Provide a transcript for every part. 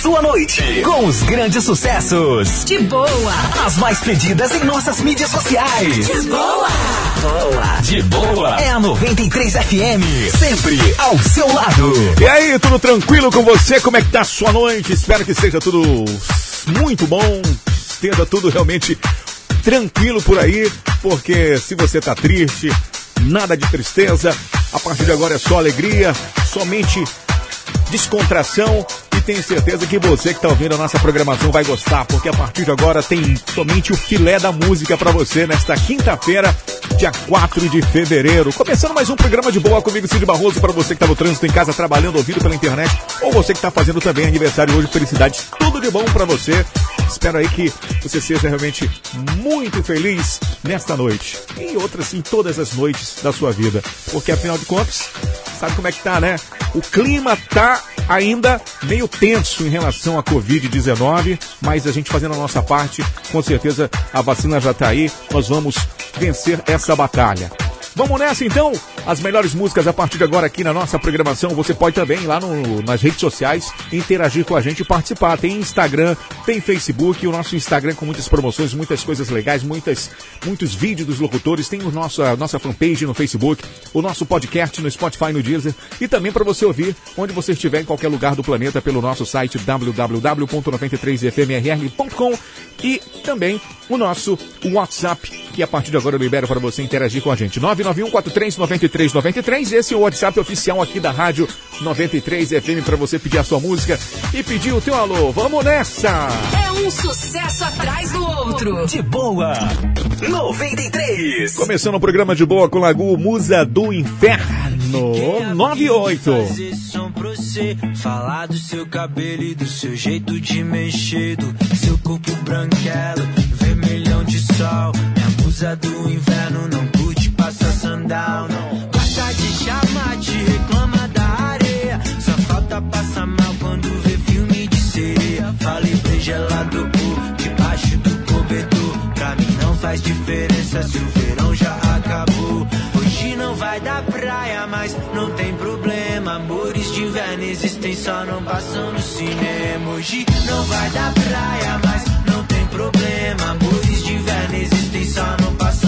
sua noite com os grandes sucessos. De boa. As mais pedidas em nossas mídias sociais. De boa. Boa. De boa. É a 93 FM. Sempre ao seu lado. E aí, tudo tranquilo com você? Como é que tá a sua noite? Espero que seja tudo muito bom. Esteja tudo realmente tranquilo por aí, porque se você tá triste, nada de tristeza. A partir de agora é só alegria, somente descontração e tenho certeza que você que está ouvindo a nossa programação vai gostar, porque a partir de agora tem somente o filé da música para você nesta quinta-feira, dia 4 de fevereiro. Começando mais um programa de boa comigo, Cid Barroso, para você que está no trânsito em casa trabalhando, ouvindo pela internet, ou você que está fazendo também aniversário hoje, felicidades, tudo de bom para você. Espero aí que você seja realmente muito feliz nesta noite e outras em todas as noites da sua vida, porque afinal de contas, sabe como é que tá, né? O clima tá ainda meio tenso em relação à Covid-19, mas a gente fazendo a nossa parte, com certeza a vacina já tá aí, nós vamos vencer essa batalha. Vamos nessa então? As melhores músicas a partir de agora aqui na nossa programação. Você pode também lá no, nas redes sociais interagir com a gente e participar. Tem Instagram, tem Facebook, o nosso Instagram com muitas promoções, muitas coisas legais, muitas, muitos vídeos dos locutores. Tem o nosso, a nossa fanpage no Facebook, o nosso podcast no Spotify, no Deezer e também para você ouvir onde você estiver em qualquer lugar do planeta pelo nosso site www.93fmrr.com e também o nosso WhatsApp, que a partir de agora eu libero para você interagir com a gente. 991-43-93-93. Esse é o WhatsApp oficial aqui da Rádio 93 FM para você pedir a sua música e pedir o teu alô. Vamos nessa! É um sucesso atrás do outro. De boa. 93. Começando o programa de boa com Lagu, Musa do Inferno. 98. Fazer som pra você, falar do seu cabelo e do seu jeito de mexer, do seu corpo branquelo, vermelhão de sol. Minha musa do inverno não sandal, não. Gosta de chamar, te reclama da areia. Só falta passar mal quando vê filme de sereia. Falei bem gelado por debaixo do cobertor. Pra mim não faz diferença se o verão já acabou. Hoje não vai dar praia, mas não tem problema. Amores de inverno existem, só não passam no cinema. Hoje não vai dar praia, mas não tem problema. Amores de inverno existem, só não passam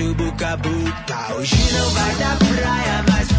seu boca a boca. Hoje não vai dar praia, mas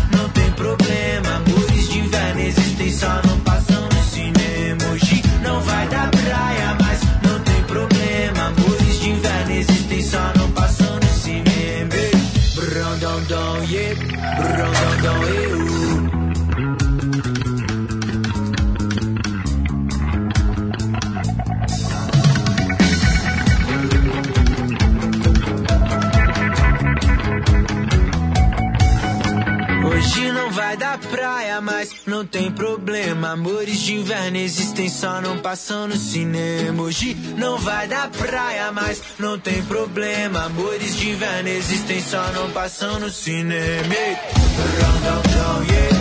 Vai dar praia, mas não tem problema. Amores de inverno existem, só não passam no cinema. Hoje não vai dar praia, mas não tem problema. Amores de inverno existem, só não passam no cinema. Dão, yeah.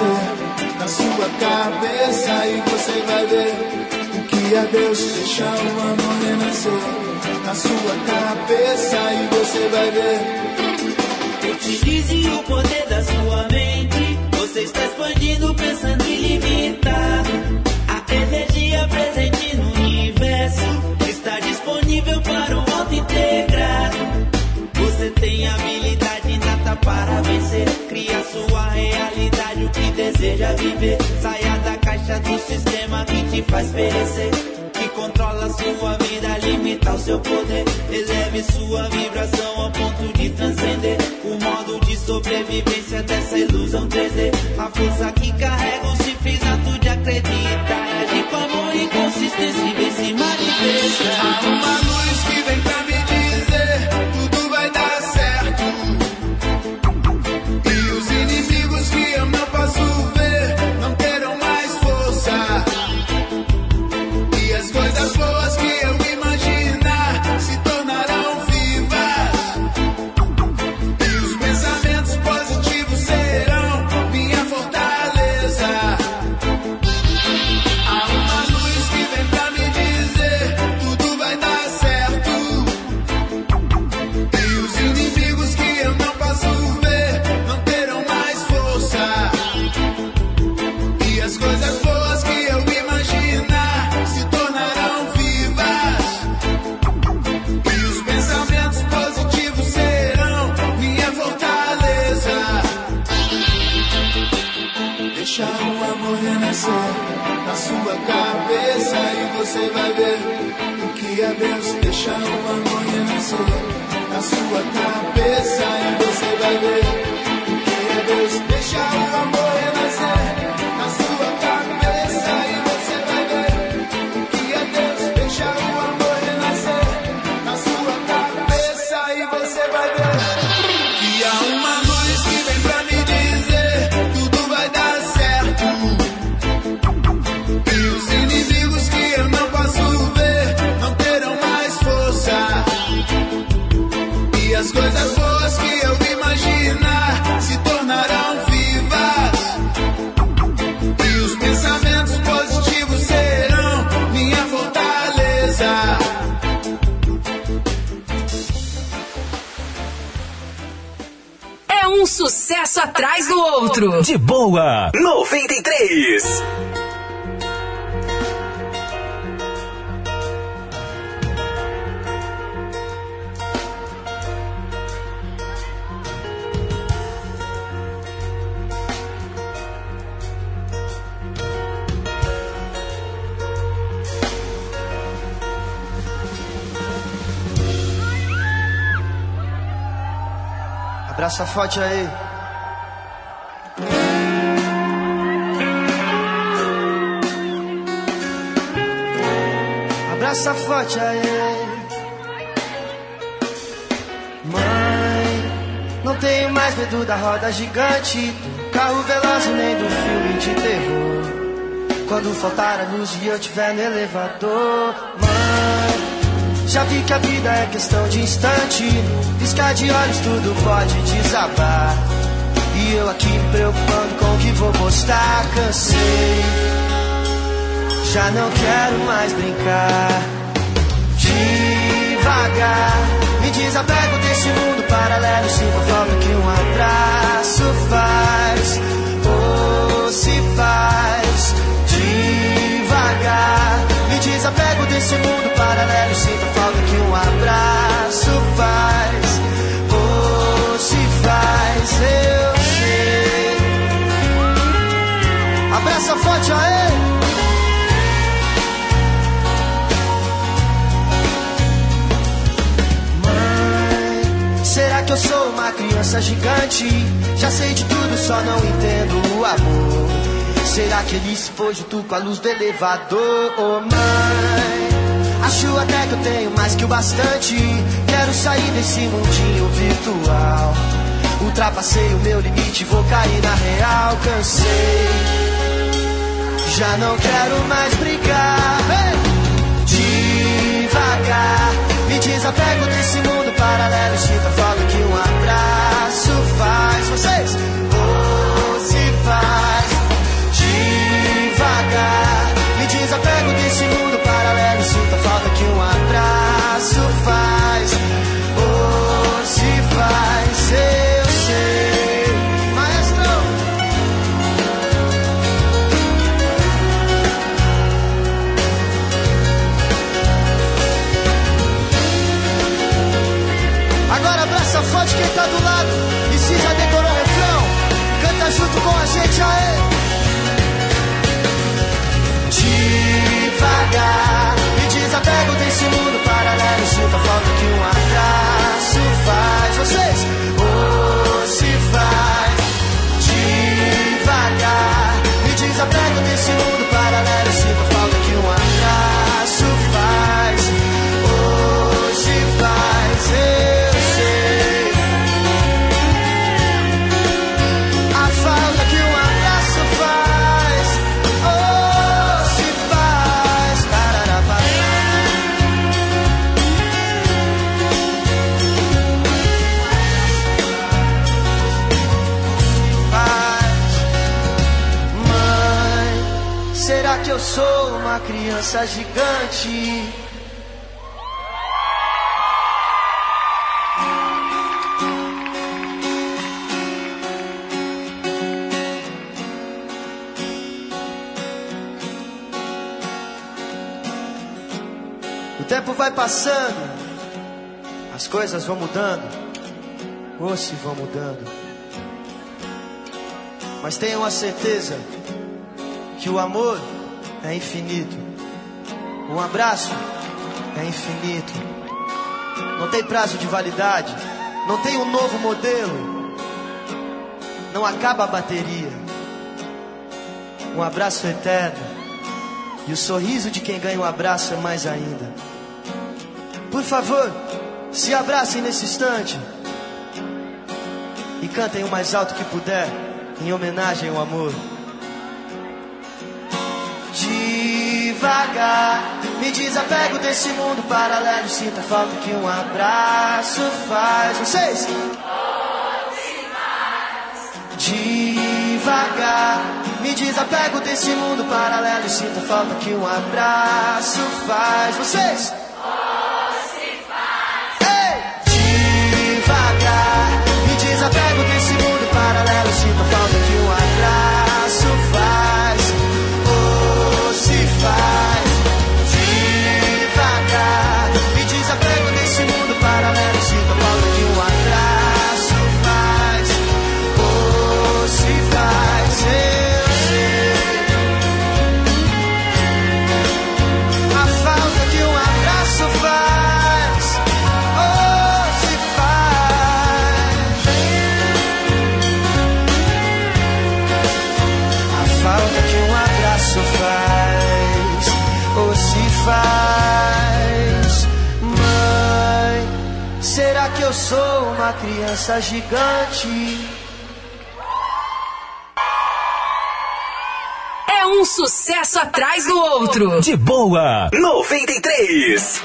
Renascer na sua cabeça e você vai ver o que é Deus. Deixa o amor renascer na sua cabeça e você vai ver. Utilize o poder da sua mente. Você está expandindo, pensando ilimitado. A energia presente no universo está disponível para o auto integrado. Você tem habilidade para vencer. Cria sua realidade, o que deseja viver. Saia da caixa do sistema que te faz perecer. Que controla sua vida, limita o seu poder. Eleve sua vibração ao ponto de transcender o modo de sobrevivência dessa ilusão 3D. A força que carrega o simples ato de acreditar. Agir com amor e consistência e vem se manifestar. Há uma luz que vem pra sua cabeça e você vai ver sucesso atrás do outro. De boa, 93. Abraça forte aí. Abraça forte aí. Mãe, não tenho mais medo da roda gigante, do carro veloz nem do filme de terror. Quando faltar a luz e eu tiver no elevador, mãe, já vi que a vida é questão de instante. Piscar de olhos tudo pode desabar. E eu aqui me preocupando com o que vou postar, cansei. Já não quero mais brincar. Devagar, me desapego desse mundo paralelo. Sinto falta que um abraço faz. Ou se faz. Devagar, me desapego desse mundo paralelo. Sinto falta que um abraço faz. Ou se faz, eu sei. Abraça forte aí. Mãe, que eu sou uma criança gigante? Já sei de tudo, só não entendo o amor. Será que ele se foi junto com a luz do elevador? Oh, mãe, acho até que eu tenho mais que o bastante. Quero sair desse mundinho virtual. Ultrapassei o meu limite, vou cair na real, cansei. Já não quero mais brigar. Devagar, me desapego desse mundo paralelo. Sinto a falta que um abraço faz. Vocês, junto com a gente aê. Devagar, criança gigante? O tempo vai passando, as coisas vão mudando, ou se vão mudando. Mas tenham a certeza que o amor é infinito, um abraço é infinito, não tem prazo de validade, não tem um novo modelo, não acaba a bateria. Um abraço eterno. E o sorriso de quem ganha um abraço é mais ainda. Por favor, se abracem nesse instante. E cantem o mais alto que puder, em homenagem ao amor. Devagar, me desapego desse mundo paralelo. Sinta a falta que um abraço faz. Vocês? Devagar, me desapego desse mundo paralelo. Sinto a falta que um abraço faz. Vocês? Criança gigante? É um sucesso atrás do outro. De boa, 93.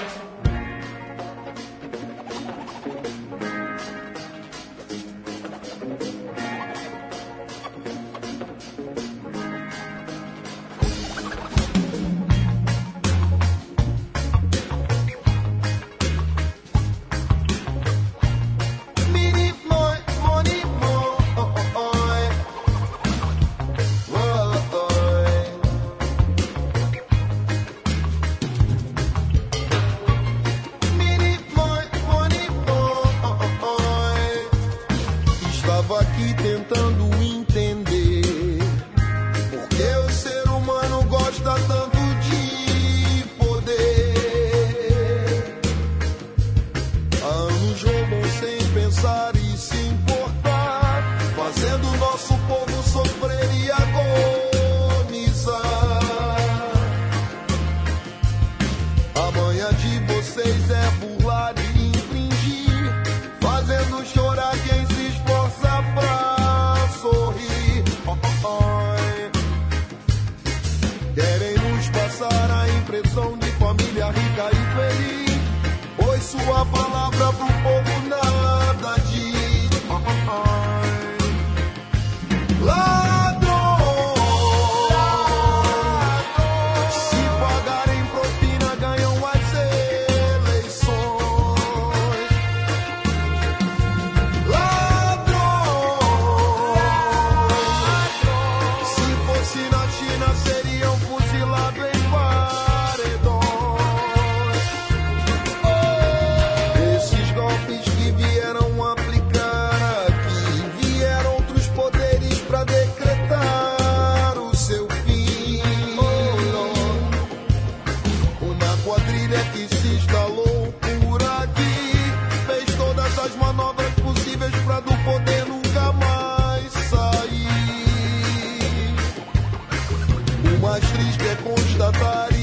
mais triste é constatar.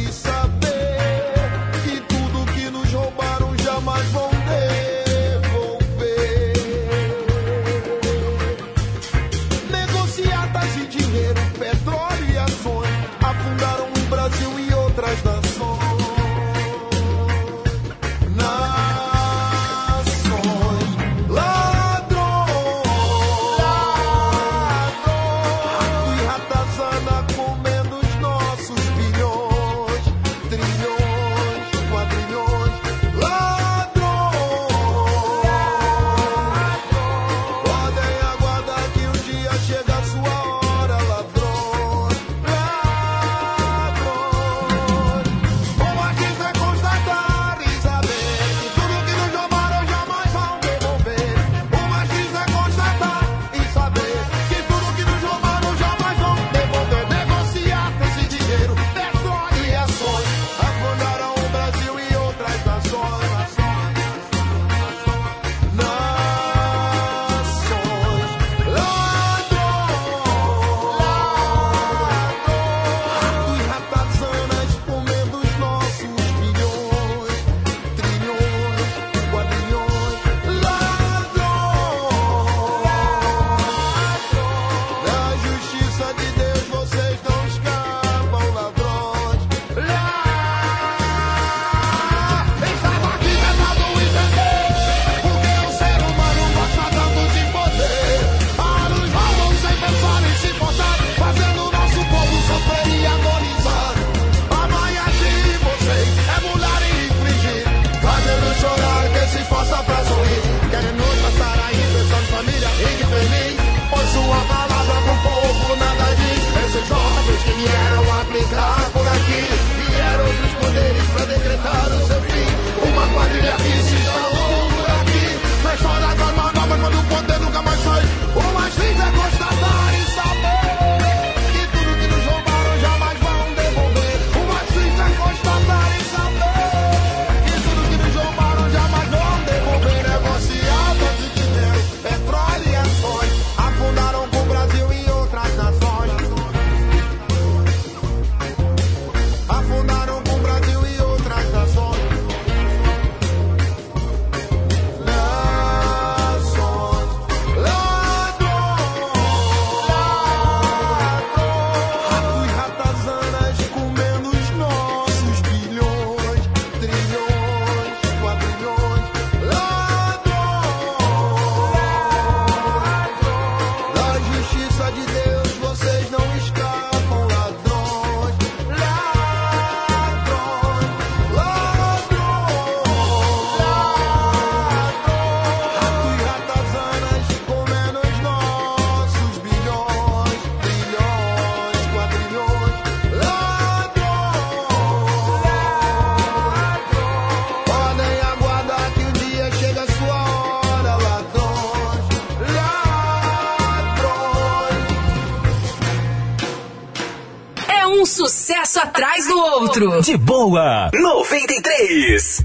atrás do outro. De boa, 93.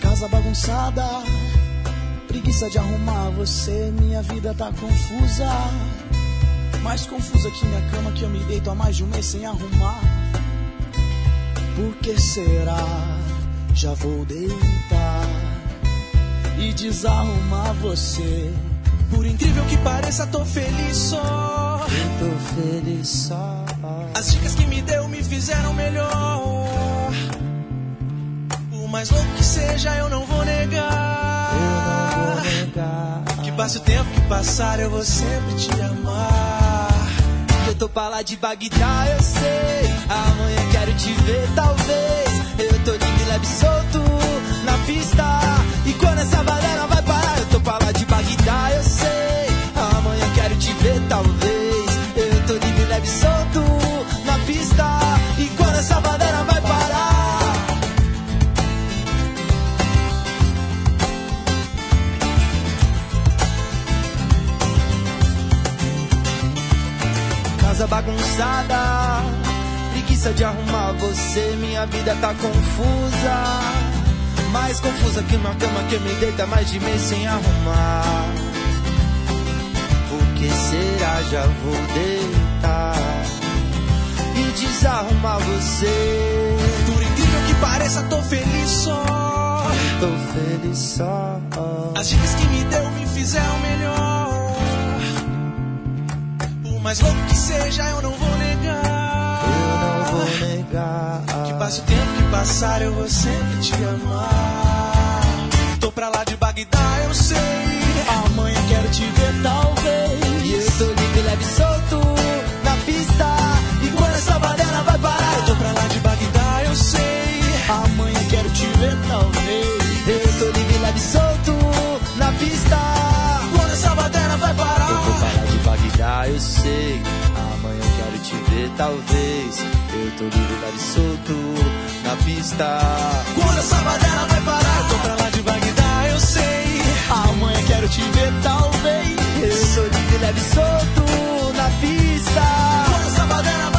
Casa bagunçada, preguiça de arrumar você, minha vida tá confusa. Mais confusa que minha cama que eu me deito há mais de um mês sem arrumar que será? Já vou deitar e desarrumar você. Por incrível que pareça, tô feliz só. Eu tô feliz só. As dicas que me deu me fizeram melhor. Por mais louco que seja, eu não vou negar. Eu não vou negar. Que passe o tempo que passar, eu vou sempre te amar eu tô pra lá de Bagdá, eu sei. Amanhã quero te ver, talvez. Eu tô de Guilherme solto na pista. E quando essa galera vai. A vida tá confusa. Mais confusa que uma cama que me deita é mais de mês sem arrumar. Por que será? Já vou deitar e desarrumar você. Por incrível que pareça, tô feliz só. Tô feliz só. As dicas que me deu me fizeram melhor. Por mais louco que seja, eu não vou negar. Que passe o tempo que passar, eu vou sempre te amar. Tô pra lá de Bagdá, eu sei. Amanhã quero te ver, talvez. E eu tô livre, leve e solto na pista. E quando essa baderna vai parar, Eu tô pra lá de Bagdá, eu sei. Amanhã quero te ver, talvez. eu tô livre, leve e solto na pista. Quando essa baderna vai parar. Eu vou parar de Bagdá, eu sei. Amanhã eu quero te ver, talvez. Tô livre, leve e solto na pista. Quando essa baderna vai parar, tô pra lá de Bagdá, eu sei. Amanhã quero te ver, talvez. Eu tô livre, leve e solto na pista. Quando essa baderna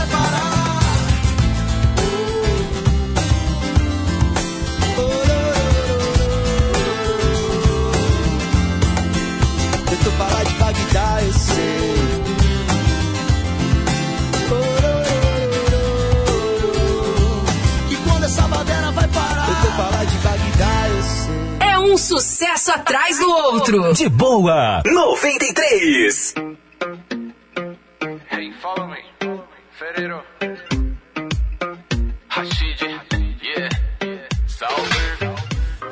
um sucesso atrás do outro. De boa 93. Hey, follow me. Ferreiro. Rashid. Yeah. Salve.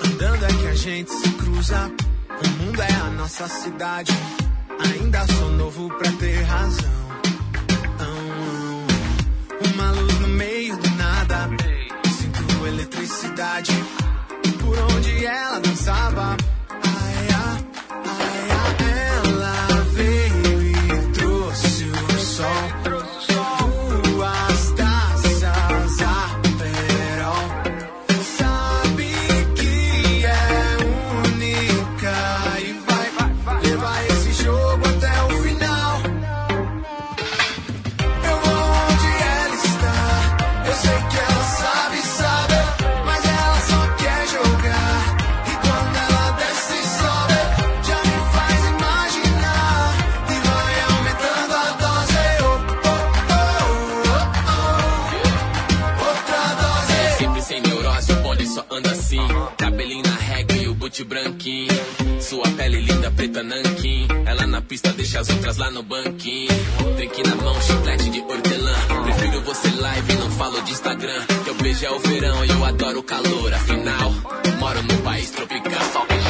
Andando é que a gente se cruza. O mundo é a nossa cidade. Ainda sou novo pra ter razão. Uma luz no meio do nada. Sinto eletricidade. Por onde ela dançava. Branquinho. Sua pele linda, preta nanquim. Ela na pista deixa as outras lá no banquinho. Drink na mão, chiclete de hortelã. Prefiro você live, não falo de Instagram. Teu beijo é o verão e eu adoro o calor. Afinal, moro num país tropical.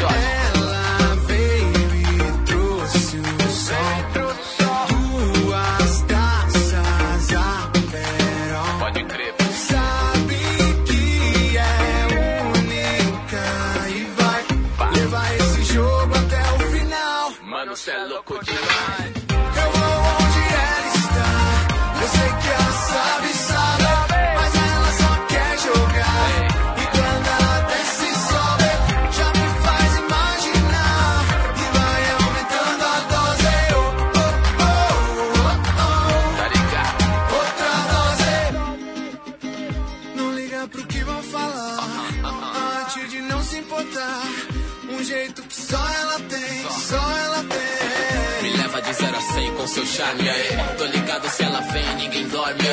Charme. Tô ligado se ela vem, ninguém dorme.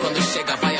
Quando chega, vai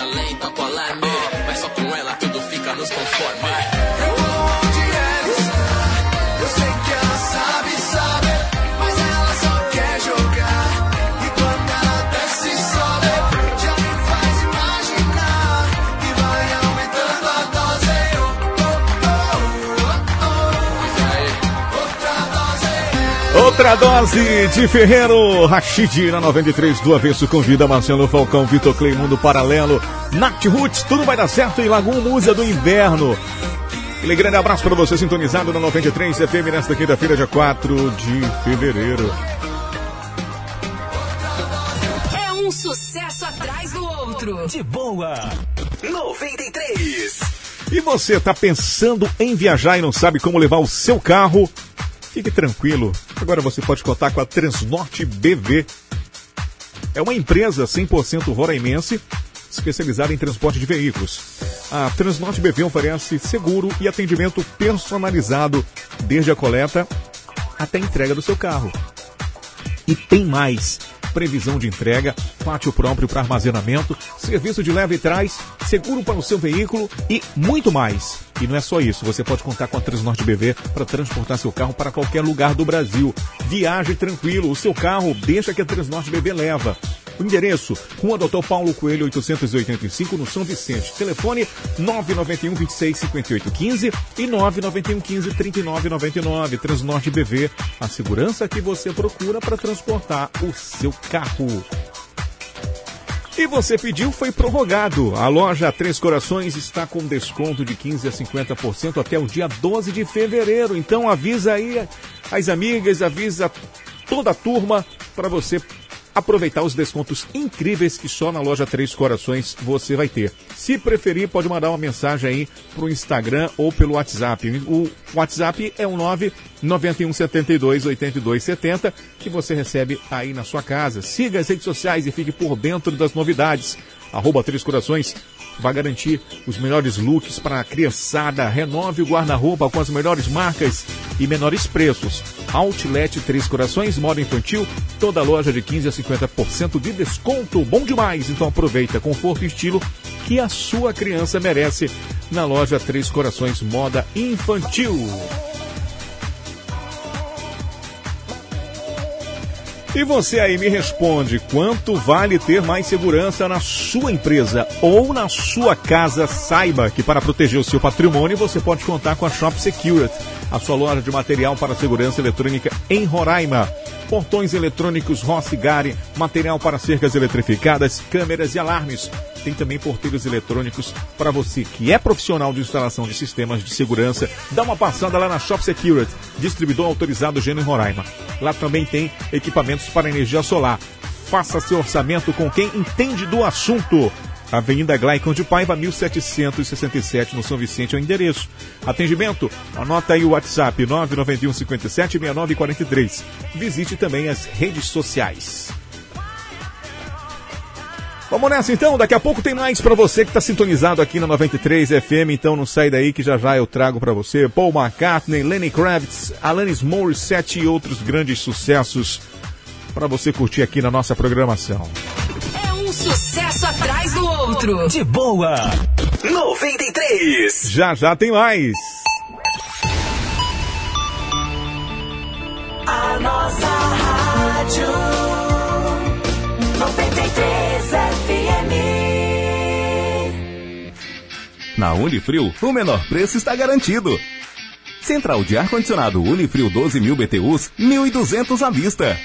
Outra dose. De Ferreiro Rachid na 93 do Avesso convida Marcelo Falcão, Vitor Clay, Mundo Paralelo, Nath Roots, tudo vai dar certo em Lagoon Música do Inverno. Aquele grande abraço para você sintonizado na 93 FM nesta quinta-feira, dia 4 de fevereiro. É um sucesso atrás do outro. De boa 93. E você está pensando em viajar e não sabe como levar o seu carro? Fique tranquilo, agora você pode contar com a Transnorte BV. É uma empresa 100% roraimense especializada em transporte de veículos. A Transnorte BV oferece seguro e atendimento personalizado desde a coleta até a entrega do seu carro. E tem mais. Previsão de entrega, pátio próprio para armazenamento, serviço de leve e trás, seguro para o seu veículo e muito mais. E não é só isso, você pode contar com a Transnorte BV para transportar seu carro para qualquer lugar do Brasil. Viaje tranquilo, o seu carro deixa que a Transnorte BV leva. O endereço, Rua Doutor Paulo Coelho 885, no São Vicente. Telefone 991 26 58 15 e 991 15 39 99. Transnorte BV, a segurança que você procura para transportar o seu carro. E você pediu, foi prorrogado. A loja Três Corações está com desconto de 15 a 50% até o dia 12 de fevereiro. Então avisa aí as amigas, avisa toda a turma para você aproveitar os descontos incríveis que só na loja Três Corações você vai ter. Se preferir, pode mandar uma mensagem aí pro Instagram ou pelo WhatsApp. O WhatsApp é o 99172 8270 que você recebe aí na sua casa. Siga as redes sociais e fique por dentro das novidades. Arroba Três Corações vai garantir os melhores looks para a criançada. Renove o guarda-roupa com as melhores marcas e menores preços. Outlet Três Corações, moda infantil, toda loja de 15 a 50% de desconto. Bom demais! Então aproveita conforto e estilo que a sua criança merece na loja Três Corações Moda Infantil. E você aí me responde, quanto vale ter mais segurança na sua empresa ou na sua casa? Saiba que para proteger o seu patrimônio você pode contar com a Shop Security, a sua loja de material para segurança eletrônica em Roraima. Portões eletrônicos Rossi Gari, material para cercas eletrificadas, câmeras e alarmes. Tem também porteiros eletrônicos para você que é profissional de instalação de sistemas de segurança. Dá uma passada lá na Shop Security, distribuidor autorizado Gênio Roraima. Lá também tem equipamentos para energia solar. Faça seu orçamento com quem entende do assunto. Avenida Glaicon de Paiva, 1767, no São Vicente, é o endereço. Atendimento? Anota aí o WhatsApp, 991 57 6943. Visite também as redes sociais. Vamos nessa então, daqui a pouco tem mais para você que está sintonizado aqui na 93 FM, então não sai daí que já já eu trago para você Paul McCartney, Lenny Kravitz, Alanis Morissette e outros grandes sucessos para você curtir aqui na nossa programação. É um sucesso atrás do outro. De boa. 93. Já já tem mais. A nossa rádio 93 FM. Na Unifrio, o menor preço está garantido. Central de ar-condicionado Unifrio 12 mil BTUs, 1.200 à vista.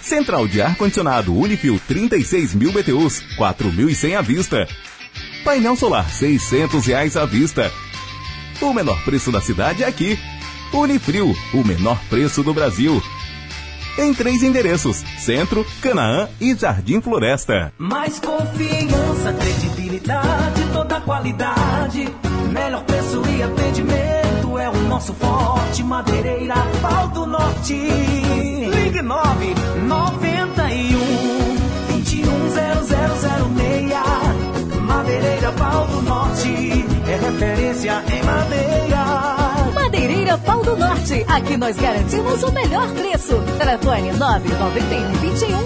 Central de ar-condicionado Unifil 36 mil BTUs, 4.100 à vista. Painel solar 600 reais à vista. O menor preço da cidade é aqui. Unifrio, o menor preço do Brasil. Em três endereços: Centro, Canaã e Jardim Floresta. Mais confiança, credibilidade, toda qualidade. Melhor preço e atendimento é o nosso forte. Madeireira, pau do norte. Ligue 9 91 210006. Madeireira, pau do norte. É referência em madeira. Madeireira Pau do Norte. Aqui nós garantimos o melhor preço. Telefone 991 21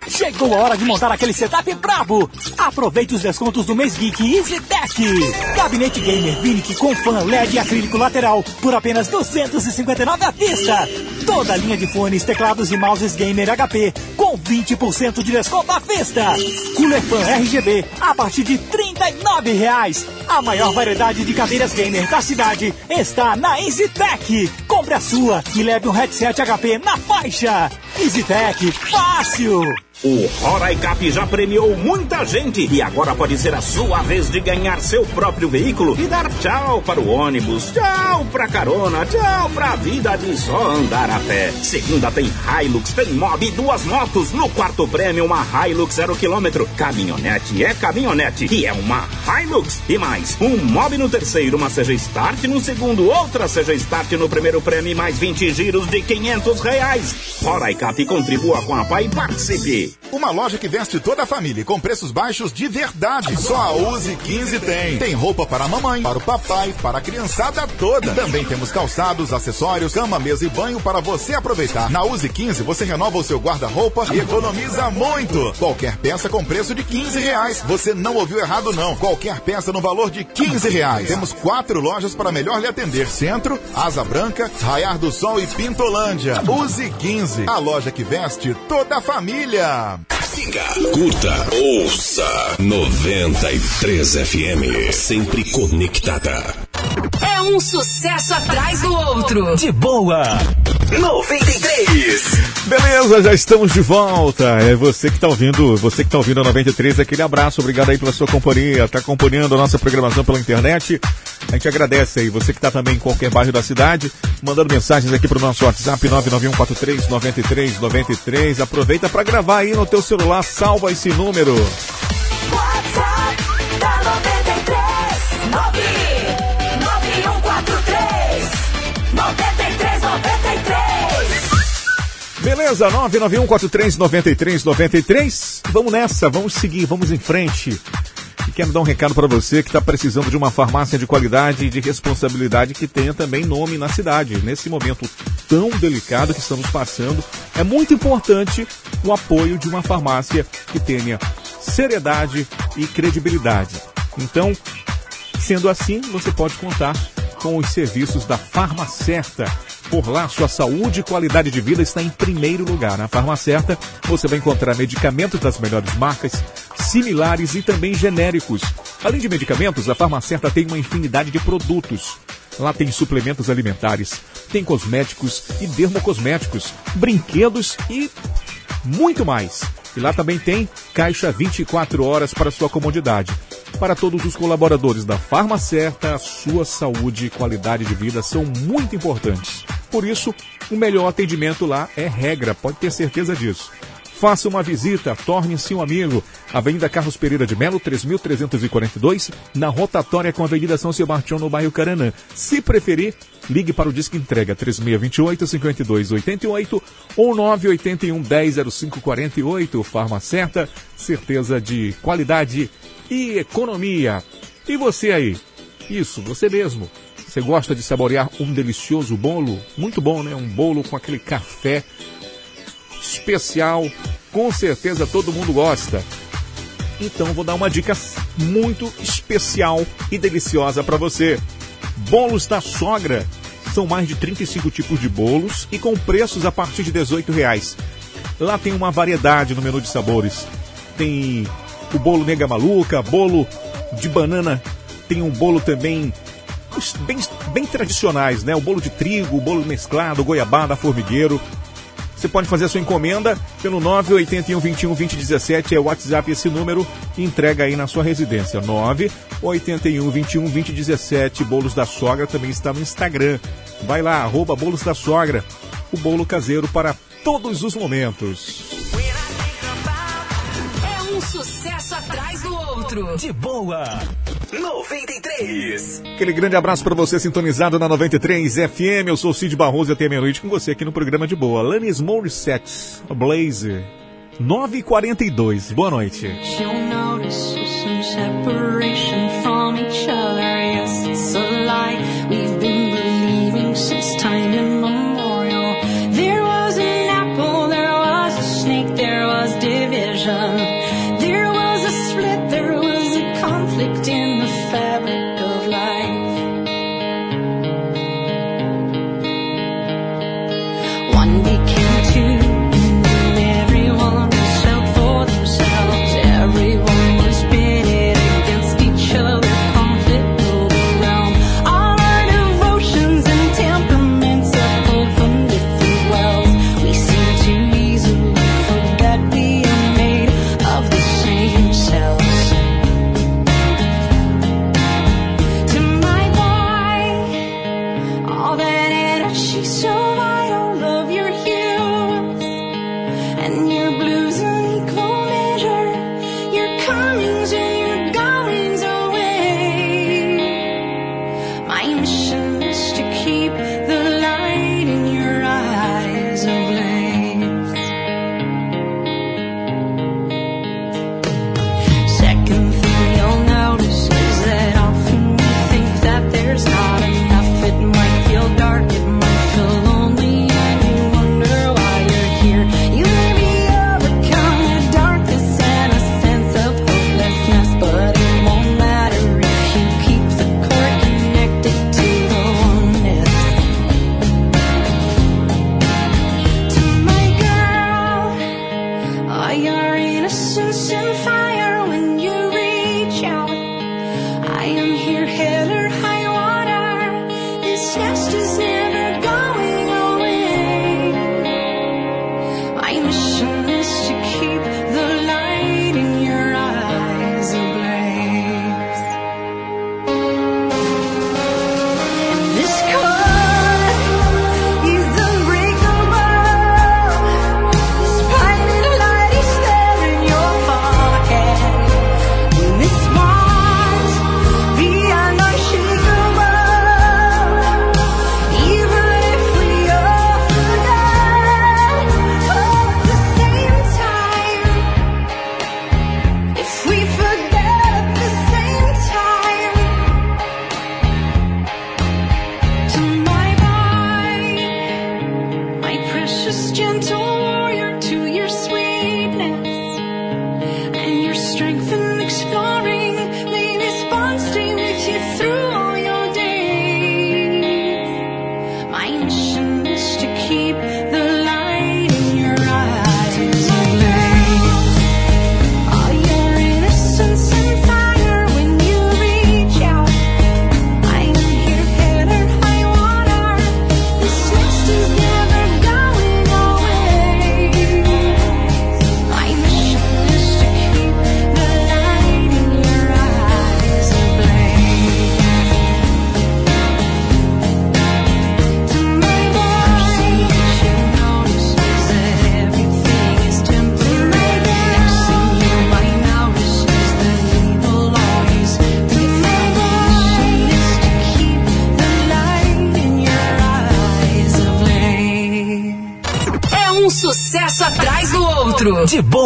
0006. Chegou a hora de montar aquele setup brabo. Aproveite os descontos do mês Geek EasyTech. Gabinete Gamer Vinic com fan LED e acrílico lateral por apenas 259 à vista. Toda a linha de fones, teclados e mouses Gamer HP com 20% de desconto à vista. Cooler Fan RGB a partir de 39 reais. A maior variedade de cadeiras gamer da cidade está na EasyTech. Compre a sua e leve um headset HP na faixa. EasyTech, fácil! O Roraicap já premiou muita gente e agora pode ser a sua vez de ganhar seu próprio veículo e dar tchau para o ônibus, tchau pra carona, tchau pra vida de só andar a pé. Segunda tem Hilux, tem Mob e duas motos. No quarto prêmio, uma Hilux zero quilômetro. Caminhonete é caminhonete e é uma Hilux. E mais, um Mob no terceiro, uma Seja Start no segundo, outra Seja Start no primeiro prêmio mais 20 giros de 500 reais. Roraicap contribua com a PAI e participe. 15. Uma loja que veste toda a família com preços baixos de verdade. Só a Use 15 tem. Tem roupa para a mamãe, para o papai, para a criançada toda. Também temos calçados, acessórios, cama, mesa e banho para você aproveitar. Na Use 15 você renova o seu guarda-roupa e economiza muito. Qualquer peça com preço de 15 reais. Você não ouviu errado não. Qualquer peça no valor de 15 reais. Temos quatro lojas para melhor lhe atender. Centro, Asa Branca, Raiar do Sol e Pintolândia. Use 15, a loja que veste toda a família. Siga, curta, ouça 93 FM, sempre conectada. É um sucesso atrás do outro. De boa. 93. Beleza, já estamos de volta. É você que está ouvindo, você que está ouvindo a 93, aquele abraço, obrigado aí pela sua companhia, está acompanhando a nossa programação pela internet. A gente agradece aí, você que está também em qualquer bairro da cidade, mandando mensagens aqui para o nosso WhatsApp 99143 9393. Aproveita para gravar aí no teu celular, salva esse número. WhatsApp da 93 99143 Beleza, 991439393. Vamos nessa, vamos seguir, vamos em frente. E quero dar um recado para você que está precisando de uma farmácia de qualidade e de responsabilidade que tenha também nome na cidade. Nesse momento tão delicado que estamos passando, é muito importante o apoio de uma farmácia que tenha seriedade e credibilidade. Então, sendo assim, você pode contar com os serviços da Farmacerta. Por lá, sua saúde e qualidade de vida está em primeiro lugar. Na Farmacerta, você vai encontrar medicamentos das melhores marcas, similares e também genéricos. Além de medicamentos, a Farmacerta tem uma infinidade de produtos. Lá tem suplementos alimentares, tem cosméticos e dermocosméticos, brinquedos e muito mais. E lá também tem caixa 24 horas para sua comodidade. Para todos os colaboradores da Farma Certa, a sua saúde e qualidade de vida são muito importantes. Por isso, o melhor atendimento lá é regra, pode ter certeza disso. Faça uma visita, torne-se um amigo. Avenida Carlos Pereira de Melo, 3.342, na rotatória com a Avenida São Sebastião, no bairro Caranã. Se preferir, ligue para o Disque Entrega 3628-5288 ou 981 100548. Farma Certa, certeza de qualidade e economia. E você aí? Isso, você mesmo. Você gosta de saborear um delicioso bolo? Muito bom, né? Um bolo com aquele café especial. Com certeza todo mundo gosta. Então vou dar uma dica muito especial e deliciosa para você. Bolos da Sogra. São mais de 35 tipos de bolos e com preços a partir de 18 reais. Lá tem uma variedade no menu de sabores. Tem o bolo nega maluca, bolo de banana, tem um bolo também bem, bem tradicionais, né? O bolo de trigo, o bolo mesclado, goiabada, formigueiro. Você pode fazer a sua encomenda pelo 981 21 20 17, é o WhatsApp esse número, entrega aí na sua residência. 981 21 20 17, Bolos da Sogra também está no Instagram. Vai lá, arroba Bolos da Sogra, o bolo caseiro para todos os momentos. Sucesso atrás do outro. De boa. 93. Aquele grande abraço para você sintonizado na 93 FM. Eu sou o Cid Barroso e até meia-noite com você aqui no programa de boa. Lanis Morissette, Blazer, 9h42. Boa noite. You'll notice some separation from each other. Yes, it's a lie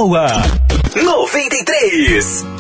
boa. 93.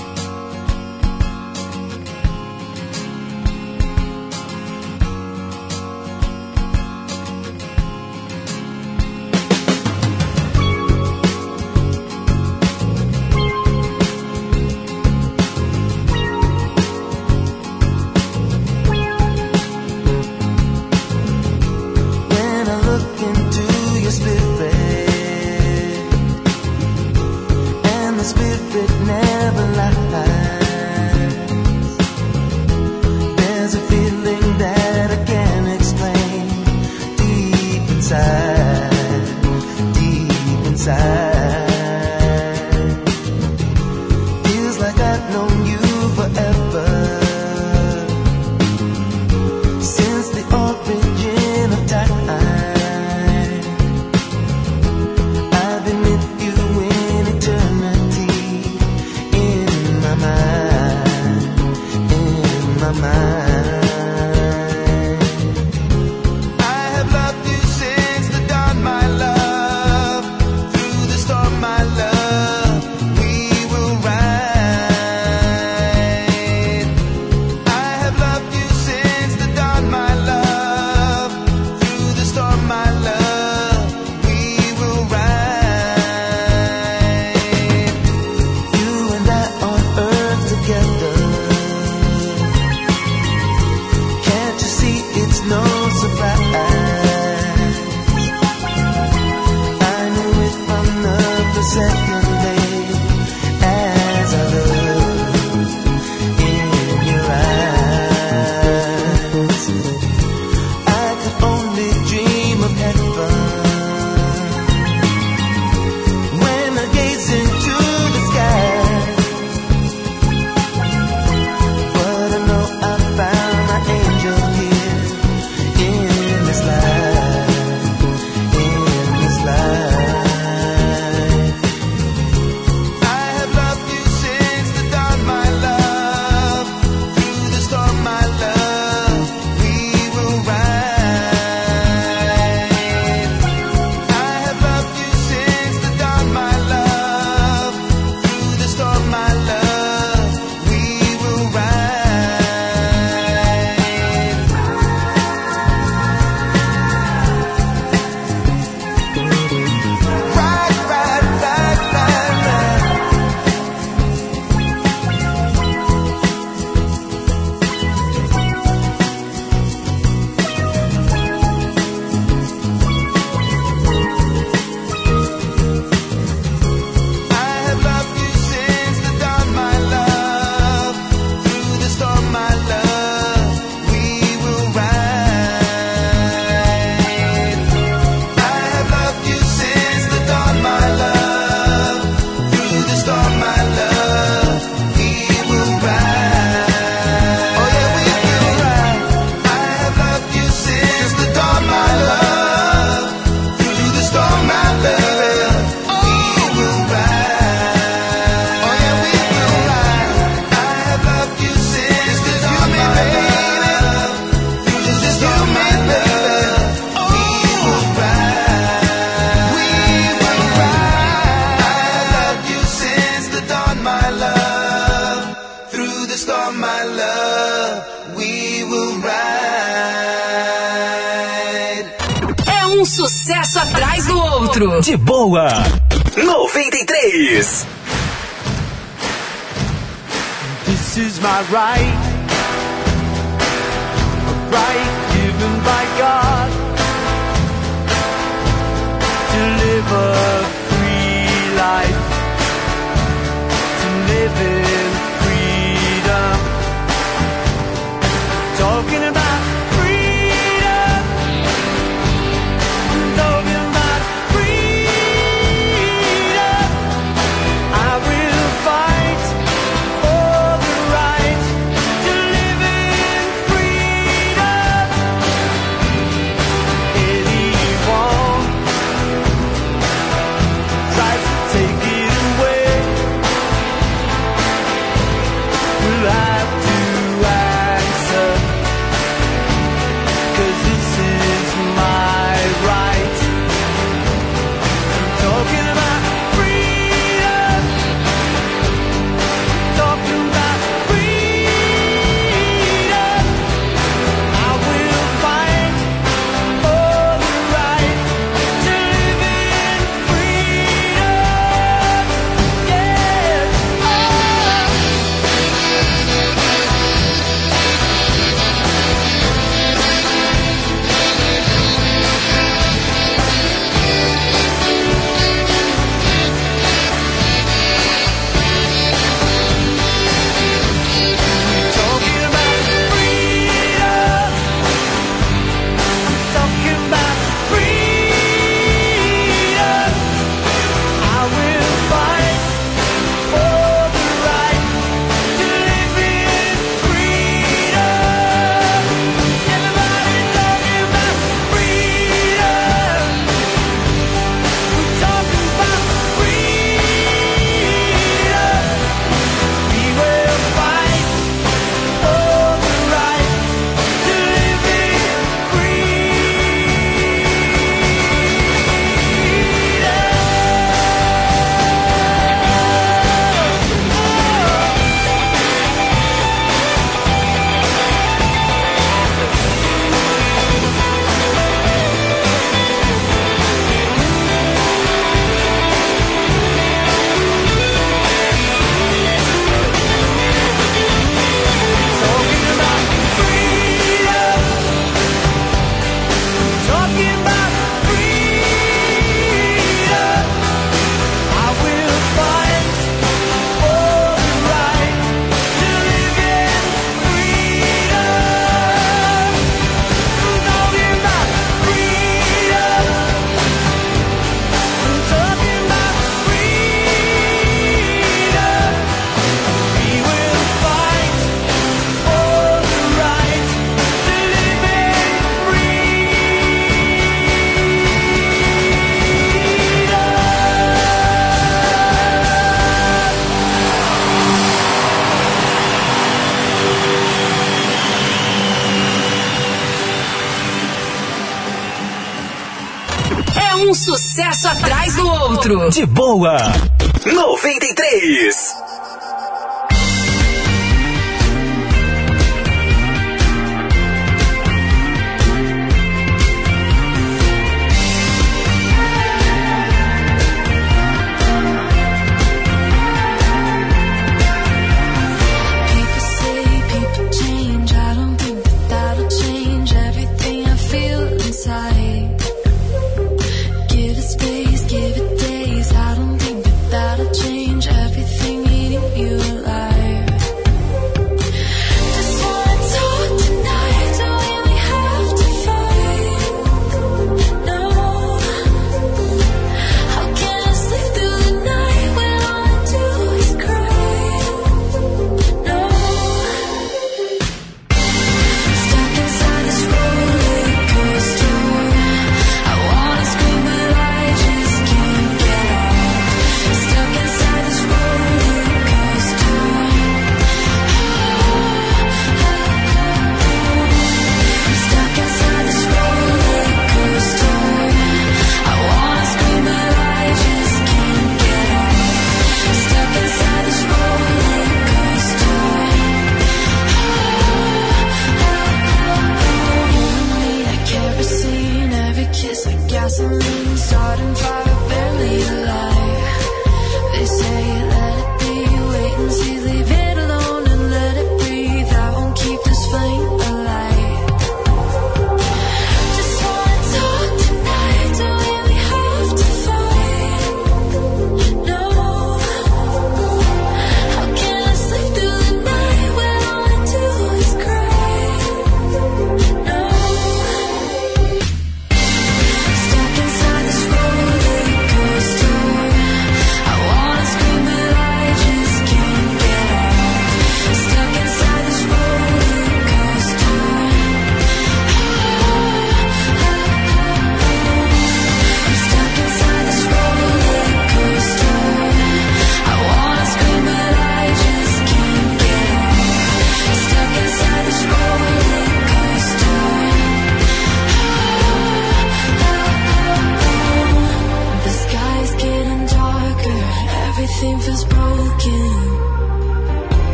Outro. De boa.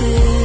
this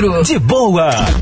De boa.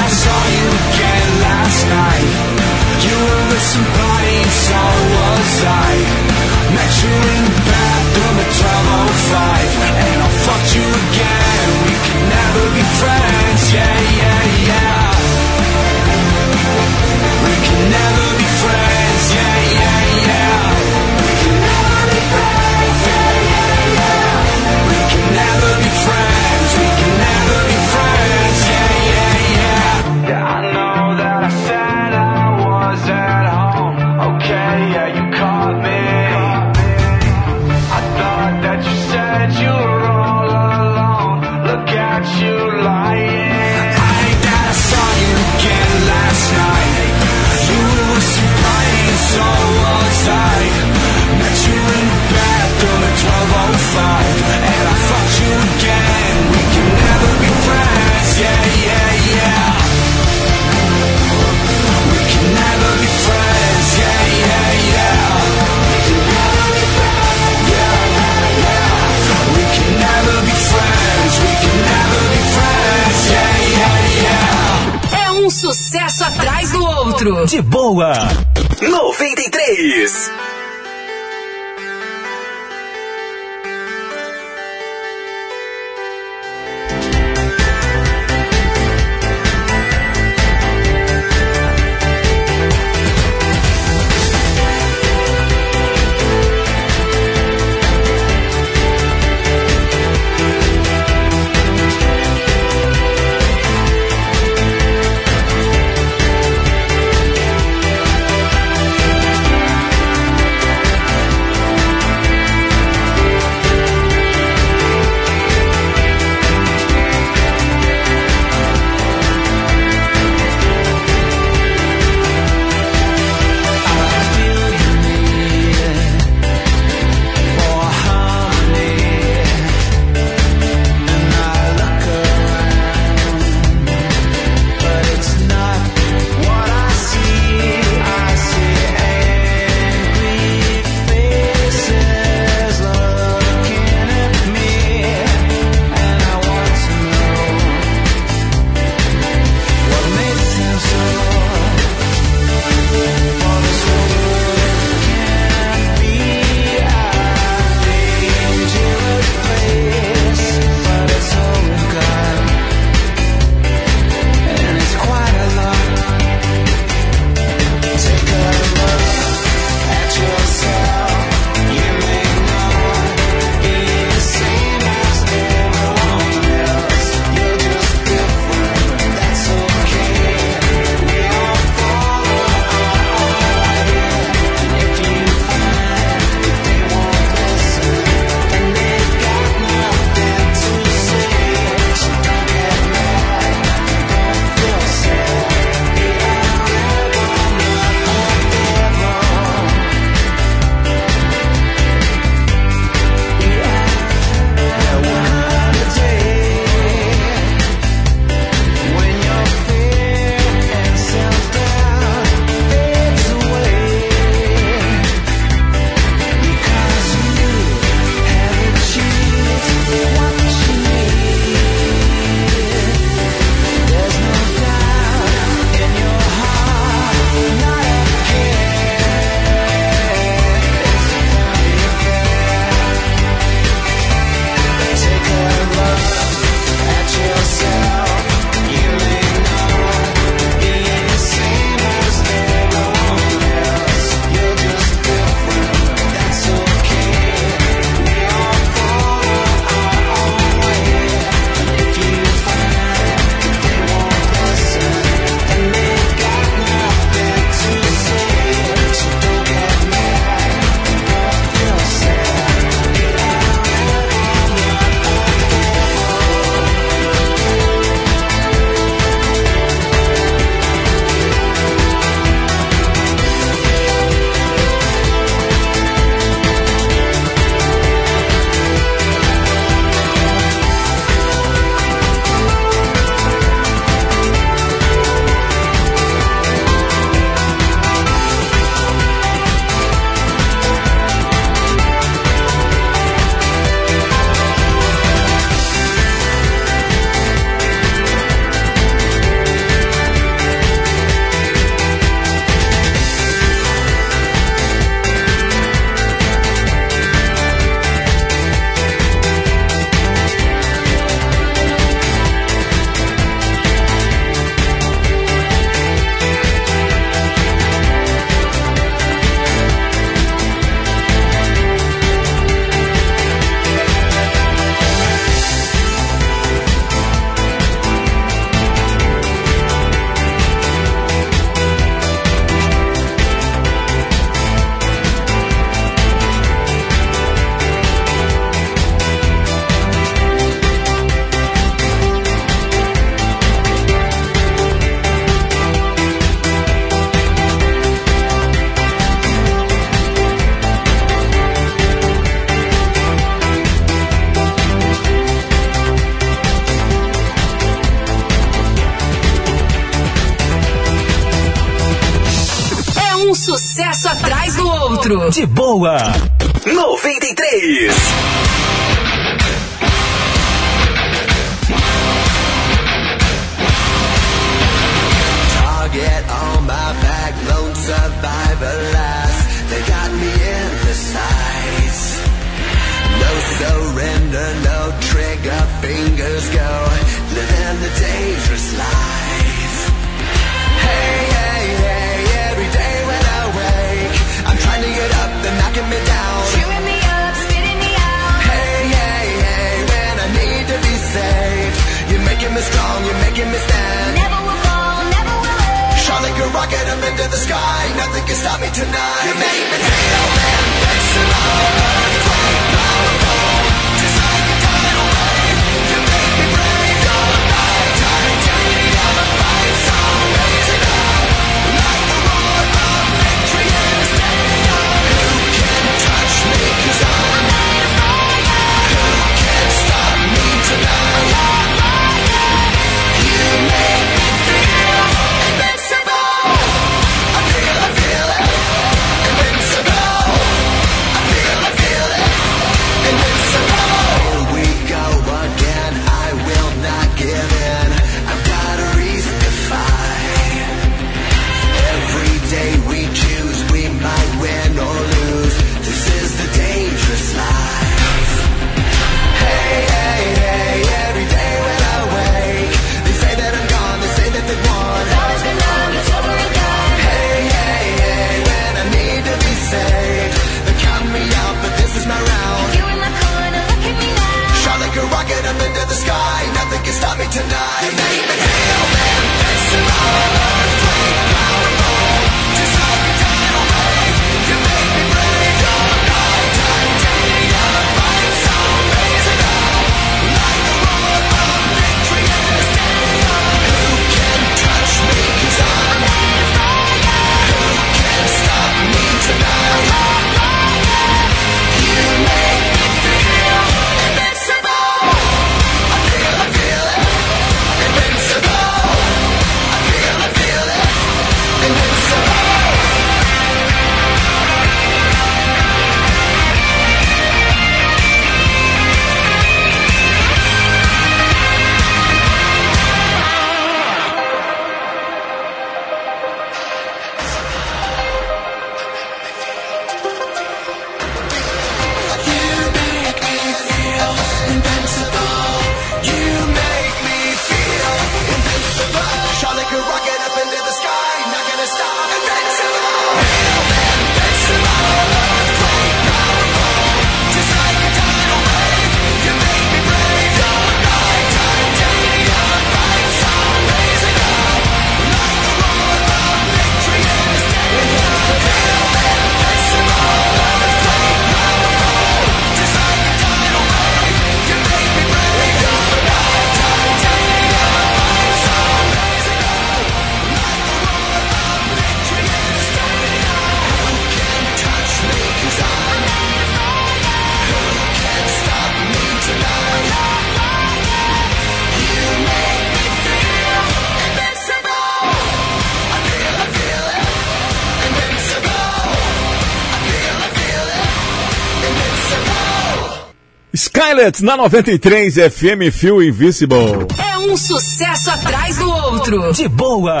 Skylet na 93 FM Feel Invisible. É um sucesso atrás do outro. De boa.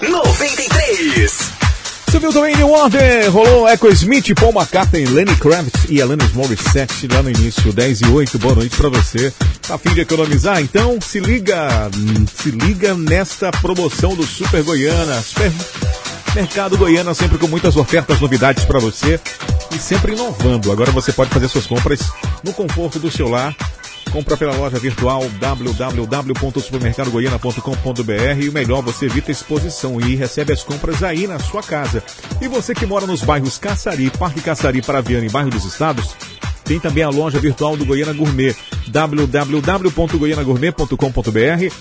93. Você viu também New Order? Rolou Echo Smith, Paul McCartney, Lenny Kravitz e Alanis Morissette lá no início, 10 e 8. Boa noite pra você. Tá a fim de economizar? Então se liga, se liga nesta promoção do Super Goiana. Super Mercado Goiana sempre com muitas ofertas, novidades pra você e sempre inovando. Agora você pode fazer suas compras no conforto do seu lar. Compra pela loja virtual www.supermercadogoiana.com.br e o melhor, você evita exposição e recebe as compras aí na sua casa. E você que mora nos bairros Caçari, Parque Caçari, Paraviana e Bairro dos Estados, tem também a loja virtual do Goiana Gourmet, www.goianagourmet.com.br.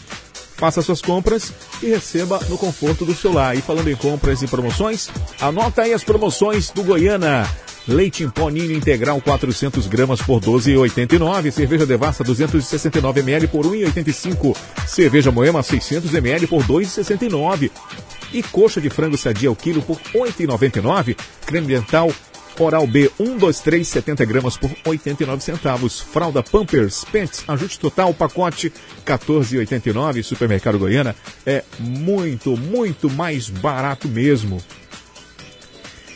Faça suas compras e receba no conforto do seu lar. E falando em compras e promoções, anota aí as promoções do Goiana. Leite em pó ninho integral 400 gramas por 12,89. Cerveja Devassa 269 ml por 1,85. Cerveja Moema 600 ml por 2,69. E coxa de frango sadia ao quilo por 8,99. Creme dental Oral B 123 70 gramas por 89 centavos. Fralda Pampers Pants ajuste total pacote 14,89. Supermercado Goiana é muito, muito mais barato mesmo.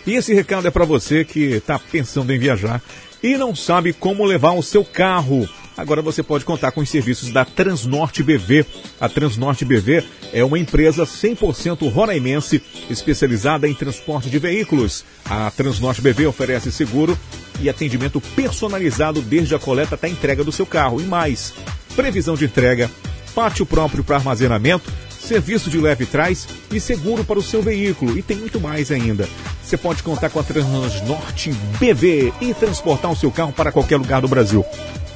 E esse recado é para você que está pensando em viajar e não sabe como levar o seu carro. Agora você pode contar com os serviços da Transnorte BV. A Transnorte BV é uma empresa 100% roraimense especializada em transporte de veículos. A Transnorte BV oferece seguro e atendimento personalizado desde a coleta até a entrega do seu carro e mais. Previsão de entrega, pátio próprio para armazenamento, serviço de leve trás e seguro para o seu veículo. E tem muito mais ainda. Você pode contar com a Transnorte BV e transportar o seu carro para qualquer lugar do Brasil.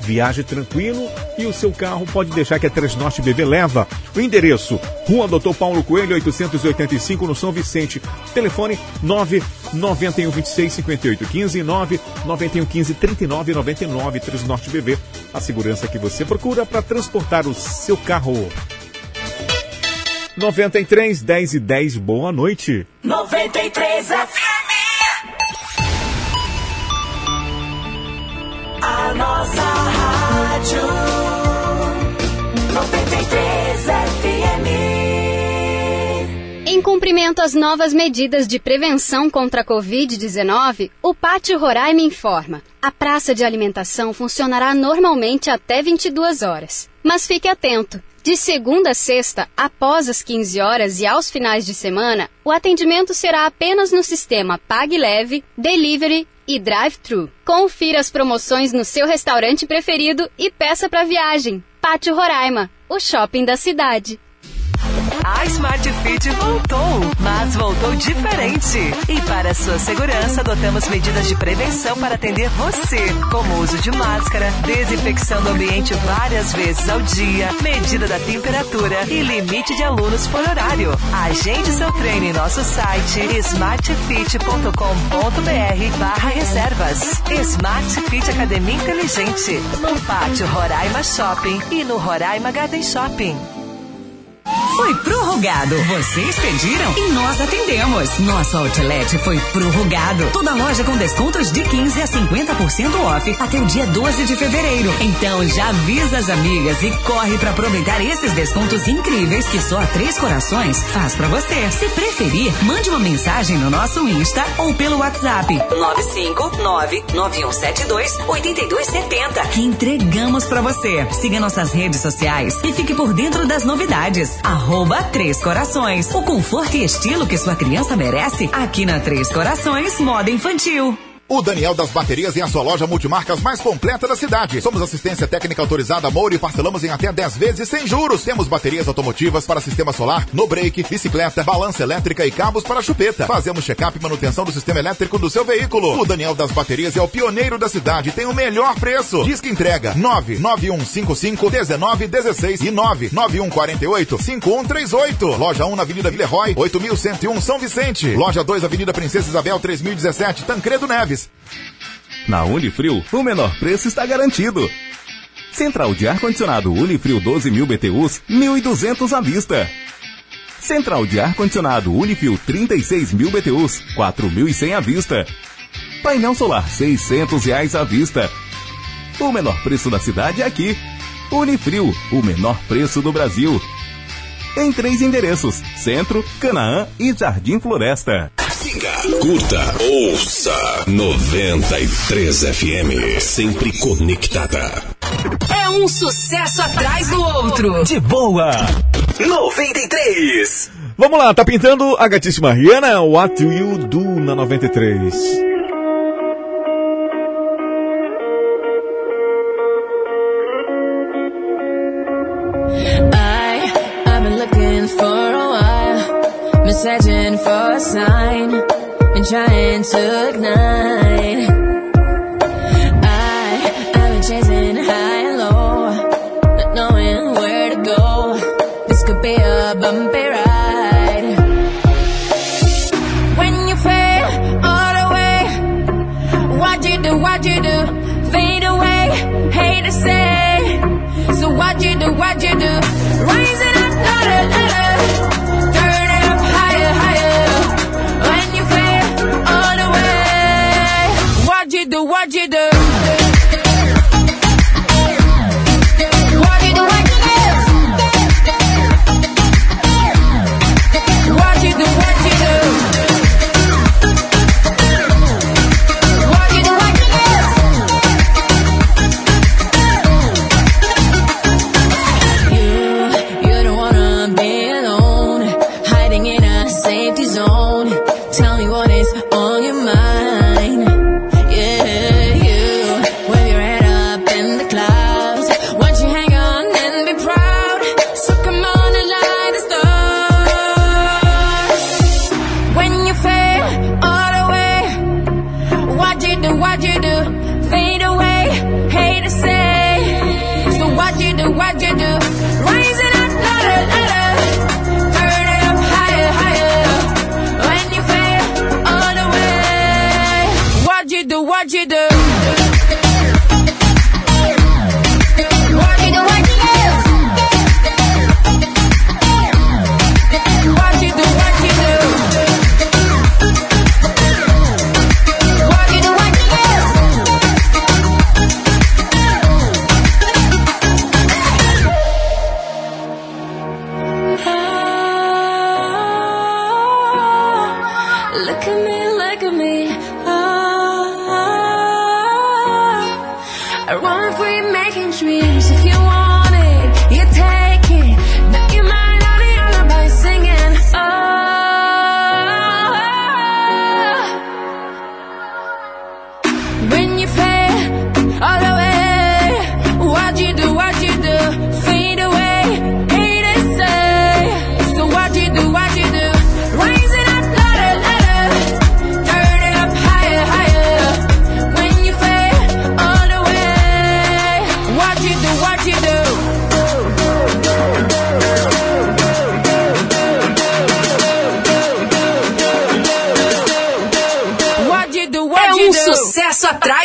Viaje tranquilo e o seu carro pode deixar que a Transnorte BV leva. O endereço: Rua Doutor Paulo Coelho, 885, no São Vicente. Telefone 991 26 58 15 991 15 39 99. Transnorte BV. A segurança que você procura para transportar o seu carro. 93 10 e 10, boa noite. 93 FM. A nossa rádio. 93 FM. Em cumprimento às novas medidas de prevenção contra a Covid-19, o Pátio Roraima informa: a praça de alimentação funcionará normalmente até 22 horas. Mas fique atento! De segunda a sexta, após as 15 horas e aos finais de semana, o atendimento será apenas no sistema Pague Leve, Delivery e Drive-Thru. Confira as promoções no seu restaurante preferido e peça para viagem. Pátio Roraima, o shopping da cidade. A Smart Fit voltou, mas voltou diferente. E para sua segurança, adotamos medidas de prevenção para atender você, como uso de máscara, desinfecção do ambiente várias vezes ao dia, medida da temperatura e limite de alunos por horário. Agende seu treino em nosso site smartfit.com.br barra reservas. Smart Fit Academia Inteligente, no Pátio Roraima Shopping e no Roraima Garden Shopping. Foi prorrogado. Vocês pediram e nós atendemos. Nosso outlet foi prorrogado. Toda loja com descontos de 15 a 50% off até o dia 12 de fevereiro. Então já avisa as amigas e corre para aproveitar esses descontos incríveis que só a Três Corações faz para você. Se preferir, mande uma mensagem no nosso Insta ou pelo WhatsApp 959-9172-8270 que entregamos para você. Siga nossas redes sociais e fique por dentro das novidades. Arroba Três Corações. O conforto e estilo que sua criança merece aqui na Três Corações Moda Infantil. O Daniel das Baterias em a sua loja multimarcas mais completa da cidade. Somos assistência técnica autorizada Moura e parcelamos em até 10 vezes sem juros. Temos baterias automotivas para sistema solar, no break, bicicleta, balança elétrica e cabos para chupeta. Fazemos check-up e manutenção do sistema elétrico do seu veículo. O Daniel das Baterias é o pioneiro da cidade e tem o melhor preço. Disque entrega 99155 1916 e 99148 5138. Loja 1 na Avenida Villeroy, 8101 São Vicente. Loja 2 Avenida Princesa Isabel 3017 Tancredo Neves. Na Unifrio, o menor preço está garantido. Central de ar-condicionado Unifrio 12 mil BTUs, 1.200 à vista. Central de ar-condicionado Unifrio 36 mil BTUs, 4.100 à vista. Painel solar 600 reais à vista. O menor preço da cidade é aqui. Unifrio, o menor preço do Brasil. Em três endereços: Centro, Canaã e Jardim Floresta. Curta, ouça 93 FM, sempre conectada. É um sucesso atrás do outro. De boa. 93. Vamos lá, tá pintando a gatíssima Rihanna, What Do You Do na 93. I, I've been looking for a while, searching for a sign, trying to ignite.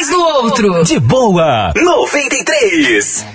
Atrás do outro. De boa, 93.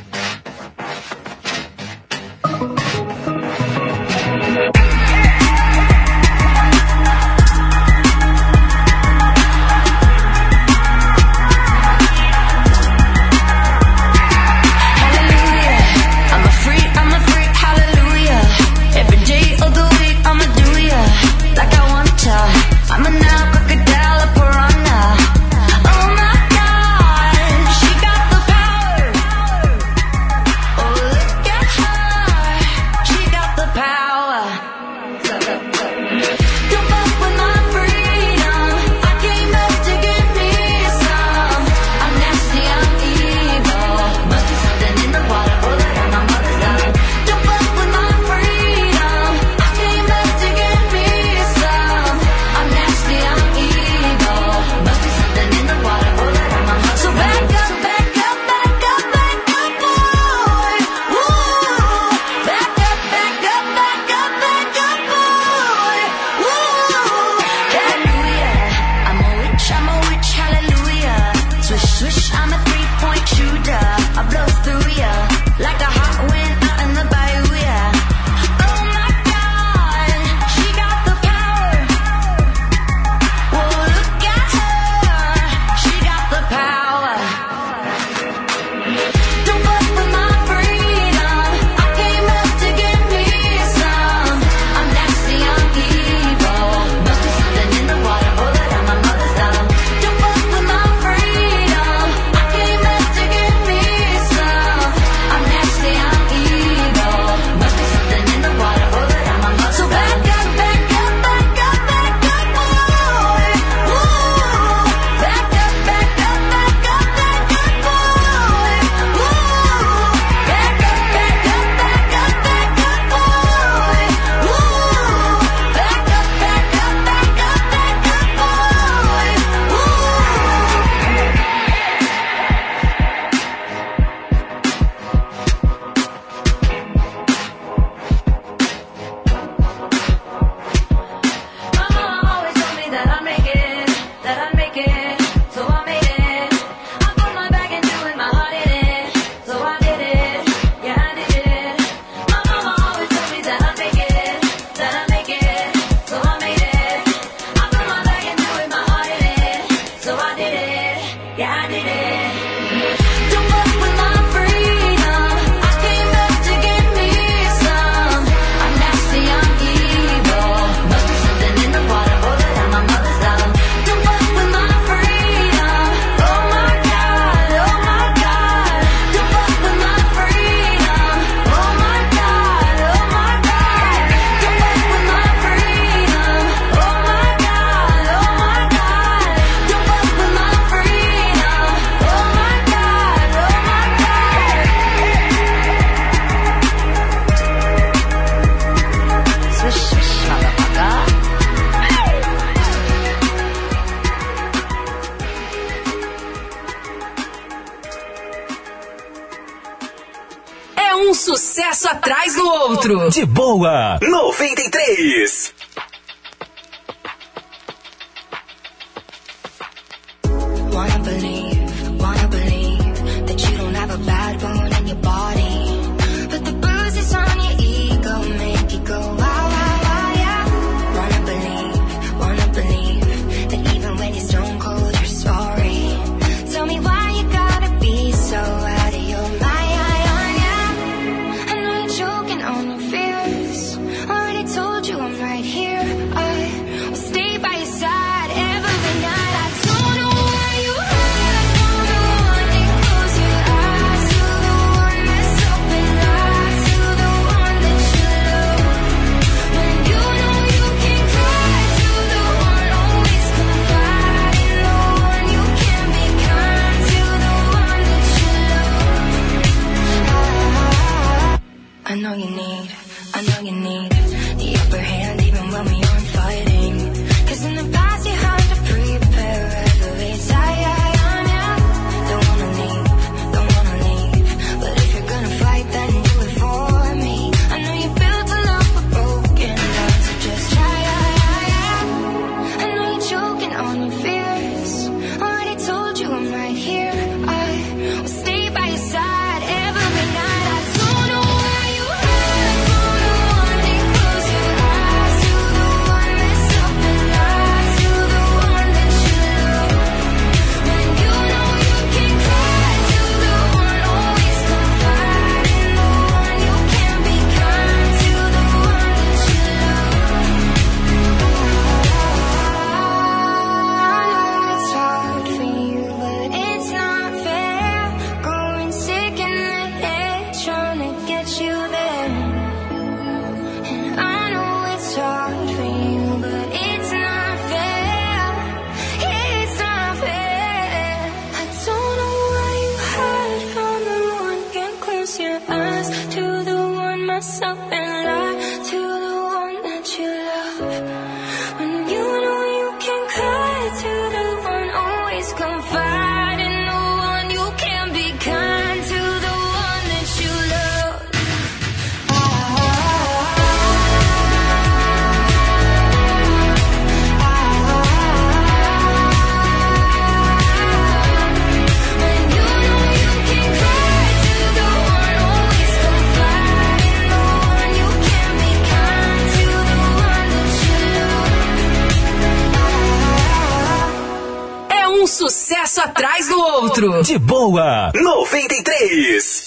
De boa, 93.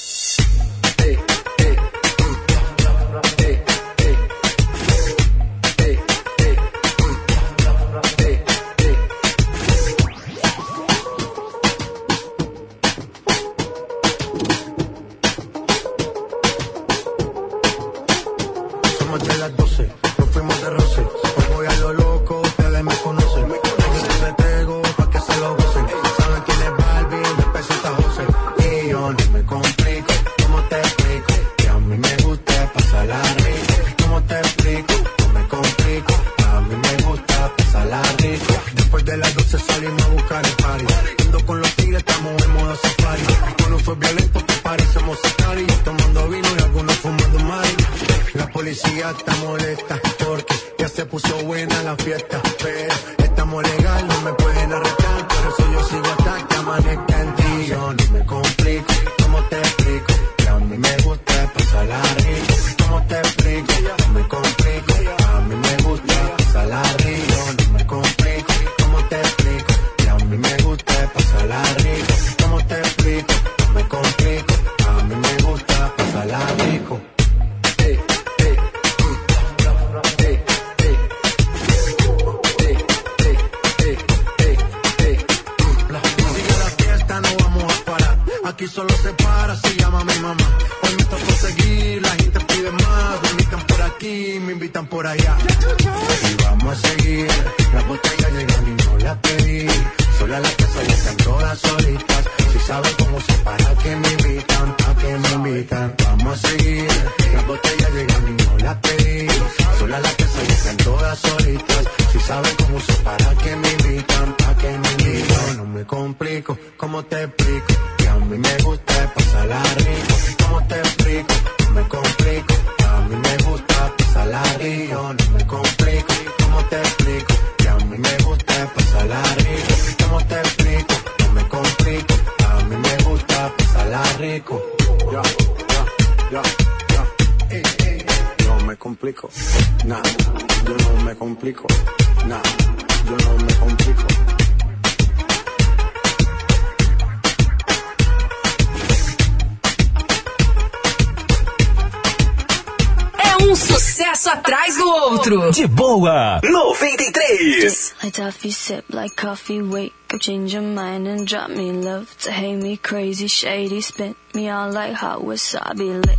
toffee, sip like coffee, wake up, change your mind and drop me love to hate me crazy, shady, spit me on like hot wasabi lick.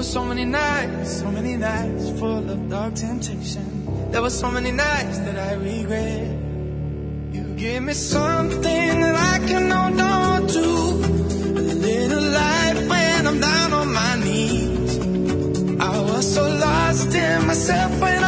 were so many nights, so many nights full of dark temptation. There were so many nights that I regret. You gave me something that I can hold on to. A little light when I'm down on my knees. I was so lost in myself when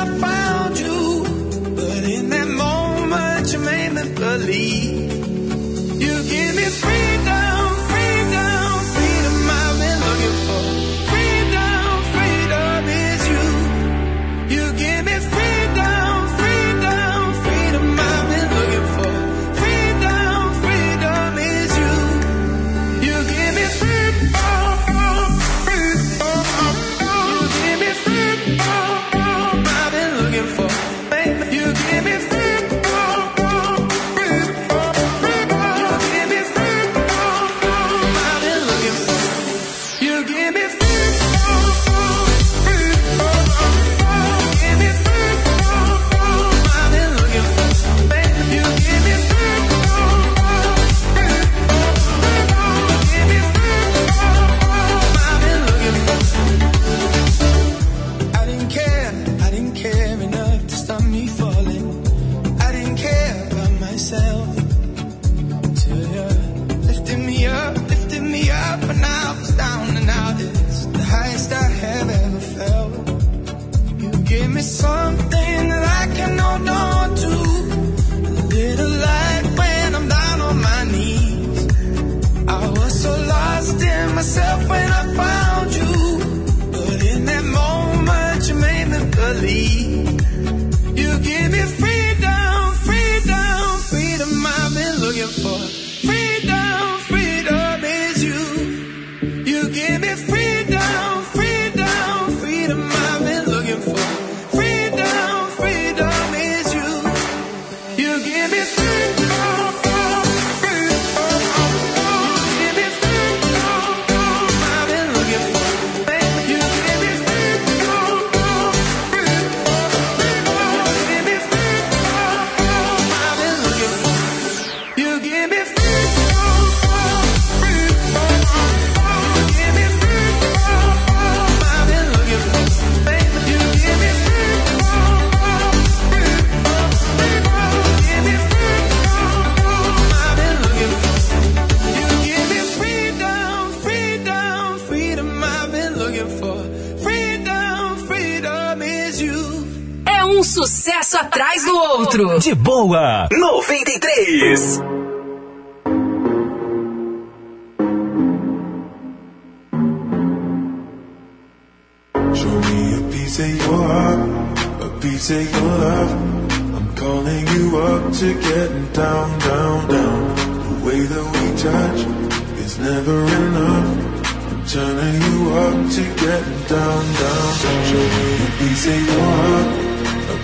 outro. De boa, 93.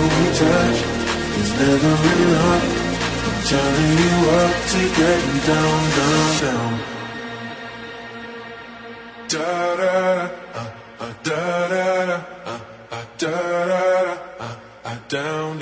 we touch, it's never really hot. I'm turning you up to get you down, down, down. Da da da, uh, uh, da da da, uh, uh, da da da, uh, uh, down.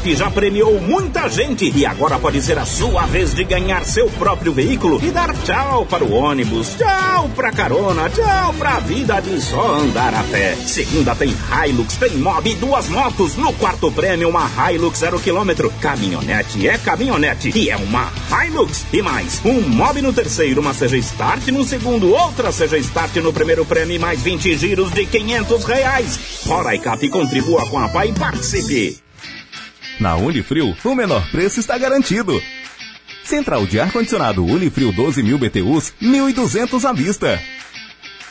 Roraicap já premiou muita gente e agora pode ser a sua vez de ganhar seu próprio veículo e dar tchau para o ônibus, tchau pra carona, tchau pra vida de só andar a pé. Segunda tem Hilux, tem Mob e duas motos. No quarto prêmio, uma Hilux zero quilômetro. Caminhonete é caminhonete e é uma Hilux. E mais, um Mob no terceiro, uma CG Start no segundo, outra CG Start no primeiro prêmio e mais 20 giros de 500 reais. Roraicap contribua com a PAI e participe. Na Unifrio, o menor preço está garantido. Central de ar-condicionado Unifrio 12 mil BTUs, 1.200 à vista.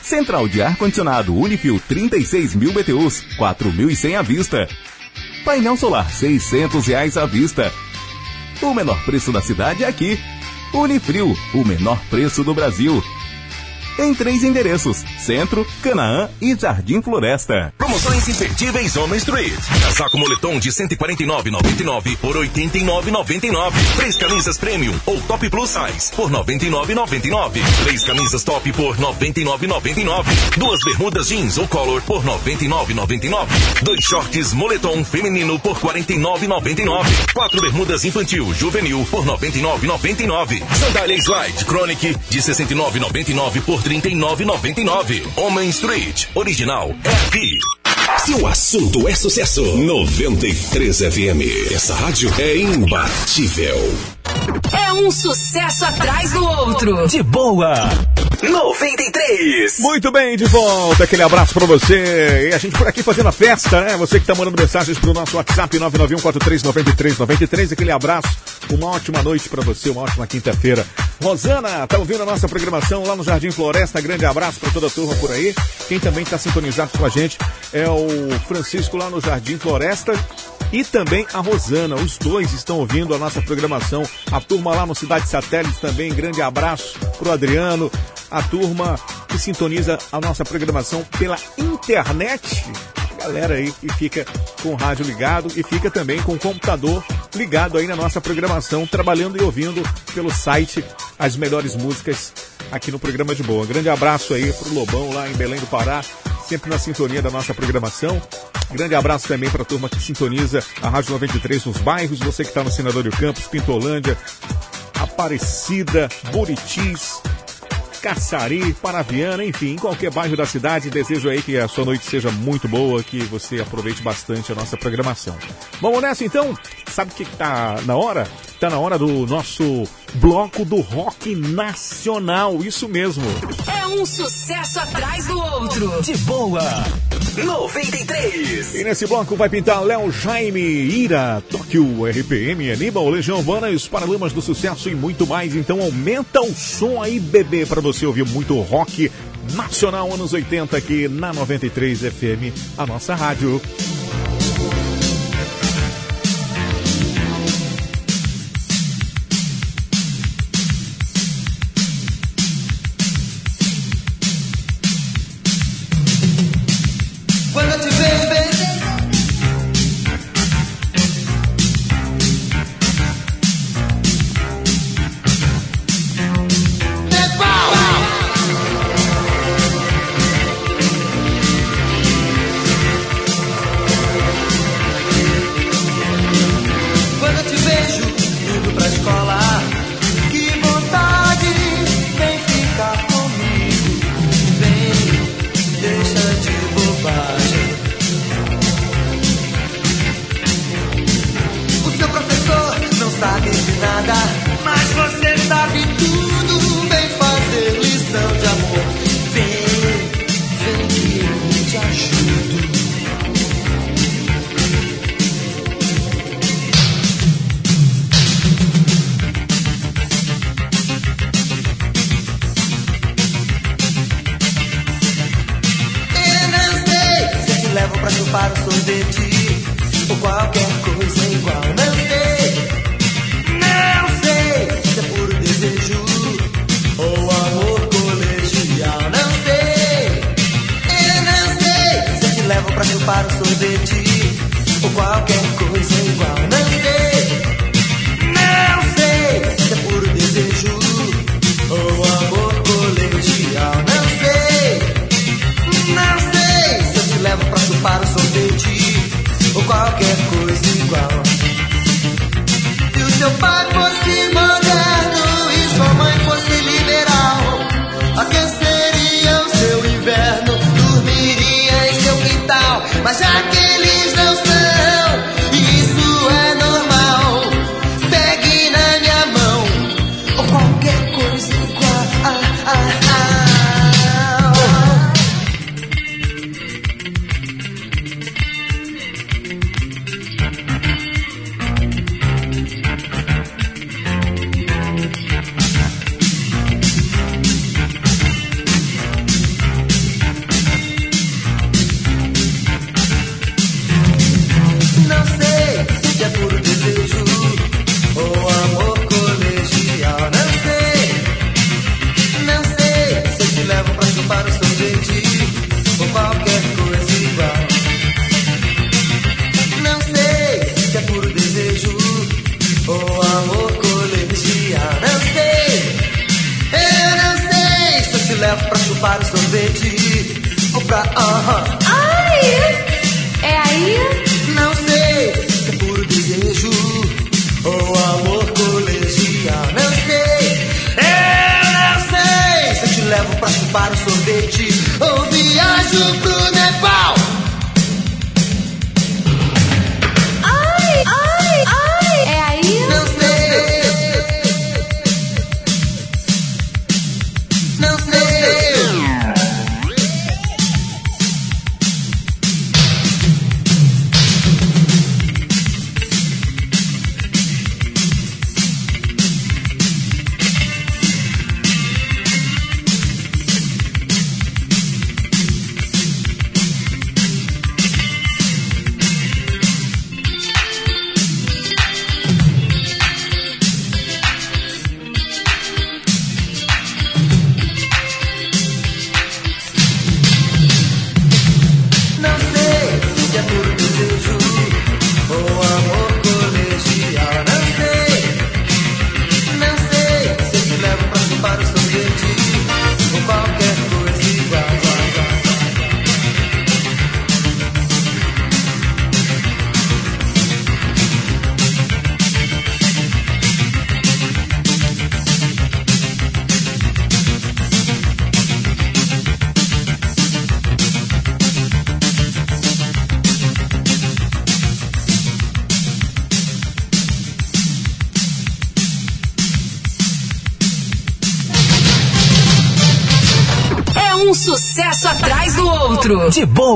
Central de ar-condicionado Unifrio 36 mil BTUs, 4.100 à vista. Painel solar 600 reais à vista. O menor preço da cidade é aqui. Unifrio, o menor preço do Brasil. Em três endereços: Centro, Canaã e Jardim Floresta. Promoções imperdíveis Home Street. Casaco moletom de 149,99 por 89,99. Três camisas premium ou top plus size por 99,99. Três camisas top por 99,99. Duas bermudas jeans ou color por 99,99. Dois shorts moletom feminino por 49,99. Quatro bermudas infantil juvenil por 99,99. Sandália Slide Chronic de 69,99 por 39,99. Homem Street original é aqui. Se o assunto é sucesso, 93 FM. Essa rádio é imbatível. É um sucesso atrás do outro. De boa. 93. Muito bem, de volta. Aquele abraço pra você. E a gente por aqui fazendo a festa, né? Você que tá mandando mensagens pro nosso WhatsApp 991439393. Aquele abraço. Uma ótima noite pra você, uma ótima quinta-feira. Rosana, tá ouvindo a nossa programação lá no Jardim Floresta. Grande abraço pra toda a turma por aí. Quem também tá sintonizado com a gente é o Francisco lá no Jardim Floresta. E também a Rosana, os dois estão ouvindo a nossa programação. A turma lá no Cidade Satélite também, grande abraço pro Adriano, a turma que sintoniza a nossa programação pela internet. Galera aí que fica com o rádio ligado e fica também com o computador ligado aí na nossa programação, trabalhando e ouvindo pelo site as melhores músicas aqui no programa de boa. Grande abraço aí pro Lobão lá em Belém do Pará, sempre na sintonia da nossa programação. Grande abraço também para a turma que sintoniza a Rádio 93 nos bairros, você que está no Senador do Campos, Pintolândia, Aparecida, Buritis, Caçari, Paraviana, enfim, em qualquer bairro da cidade. Desejo aí que a sua noite seja muito boa, que você aproveite bastante a nossa programação. Vamos nessa então? Sabe o que tá na hora? Tá na hora do nosso bloco do rock nacional, isso mesmo. É um sucesso atrás do outro. De boa. 93. E nesse bloco vai pintar Léo Jaime, Ira, Tóquio, RPM, Aníbal, Legião Urbana e os Paralamas do Sucesso e muito mais. Então aumenta o som aí, bebê, para você ouvir muito rock nacional anos 80 aqui na 93 FM, a nossa rádio.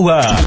Outro.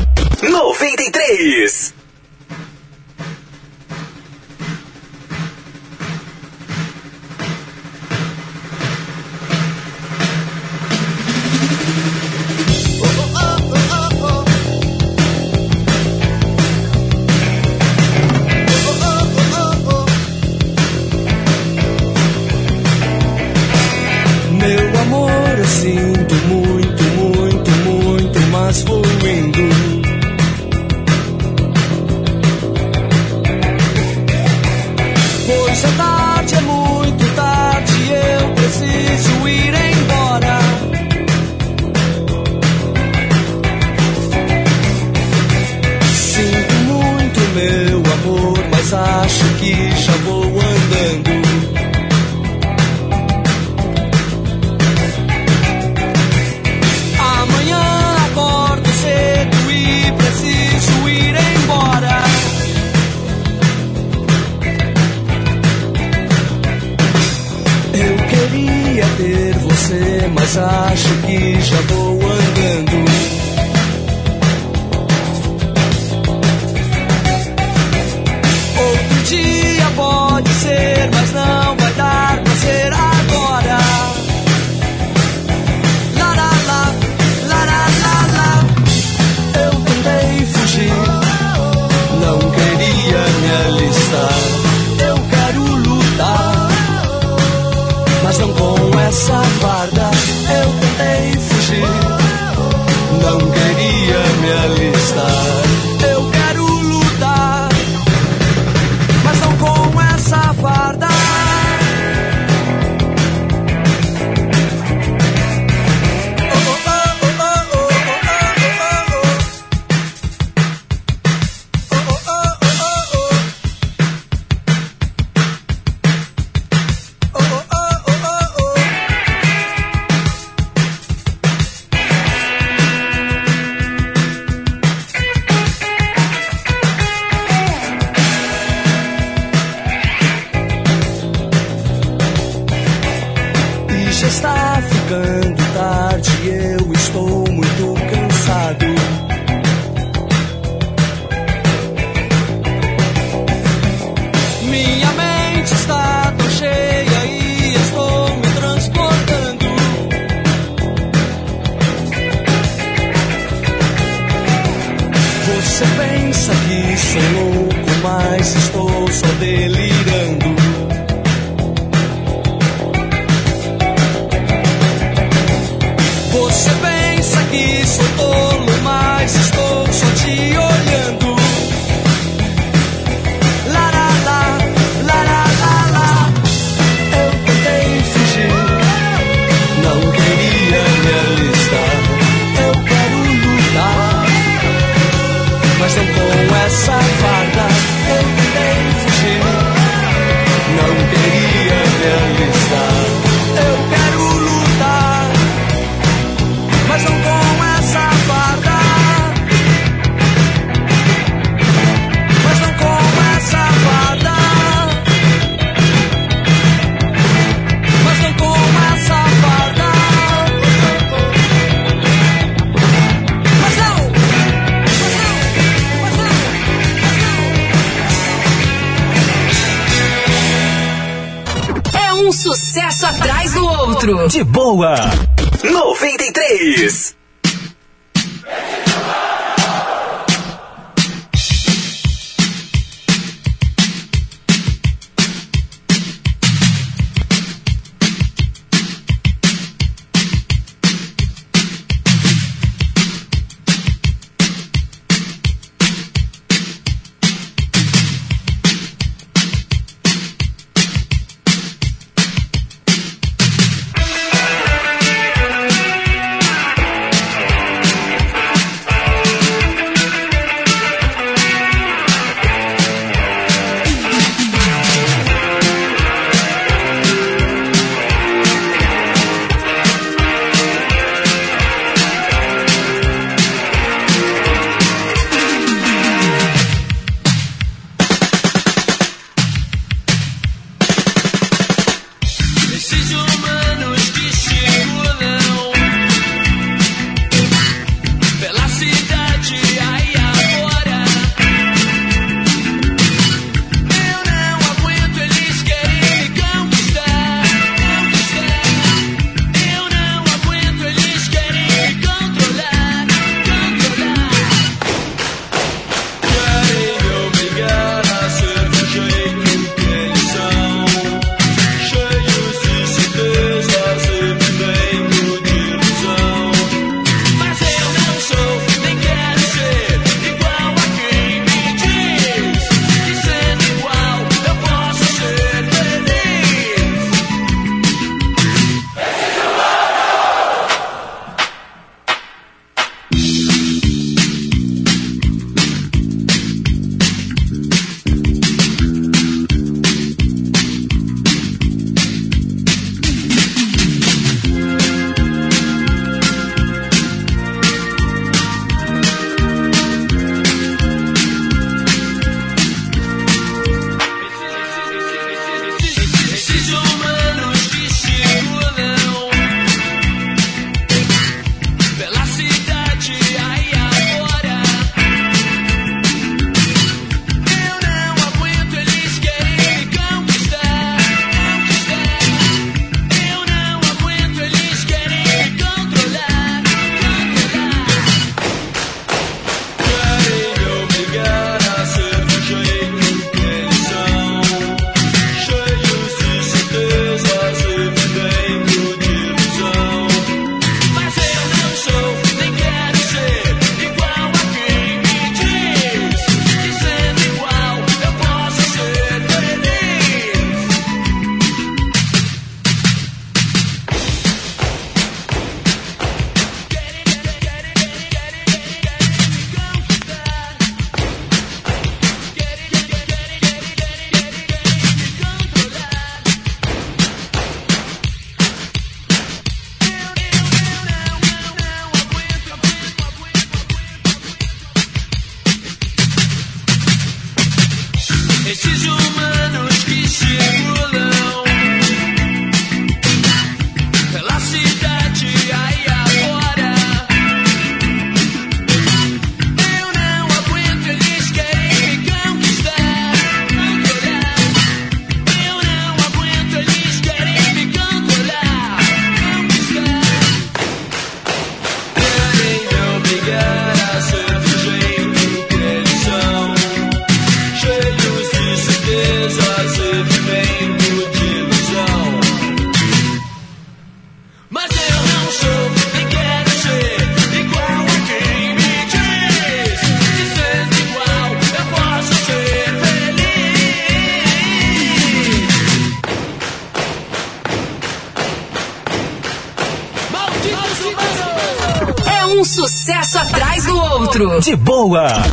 Outro.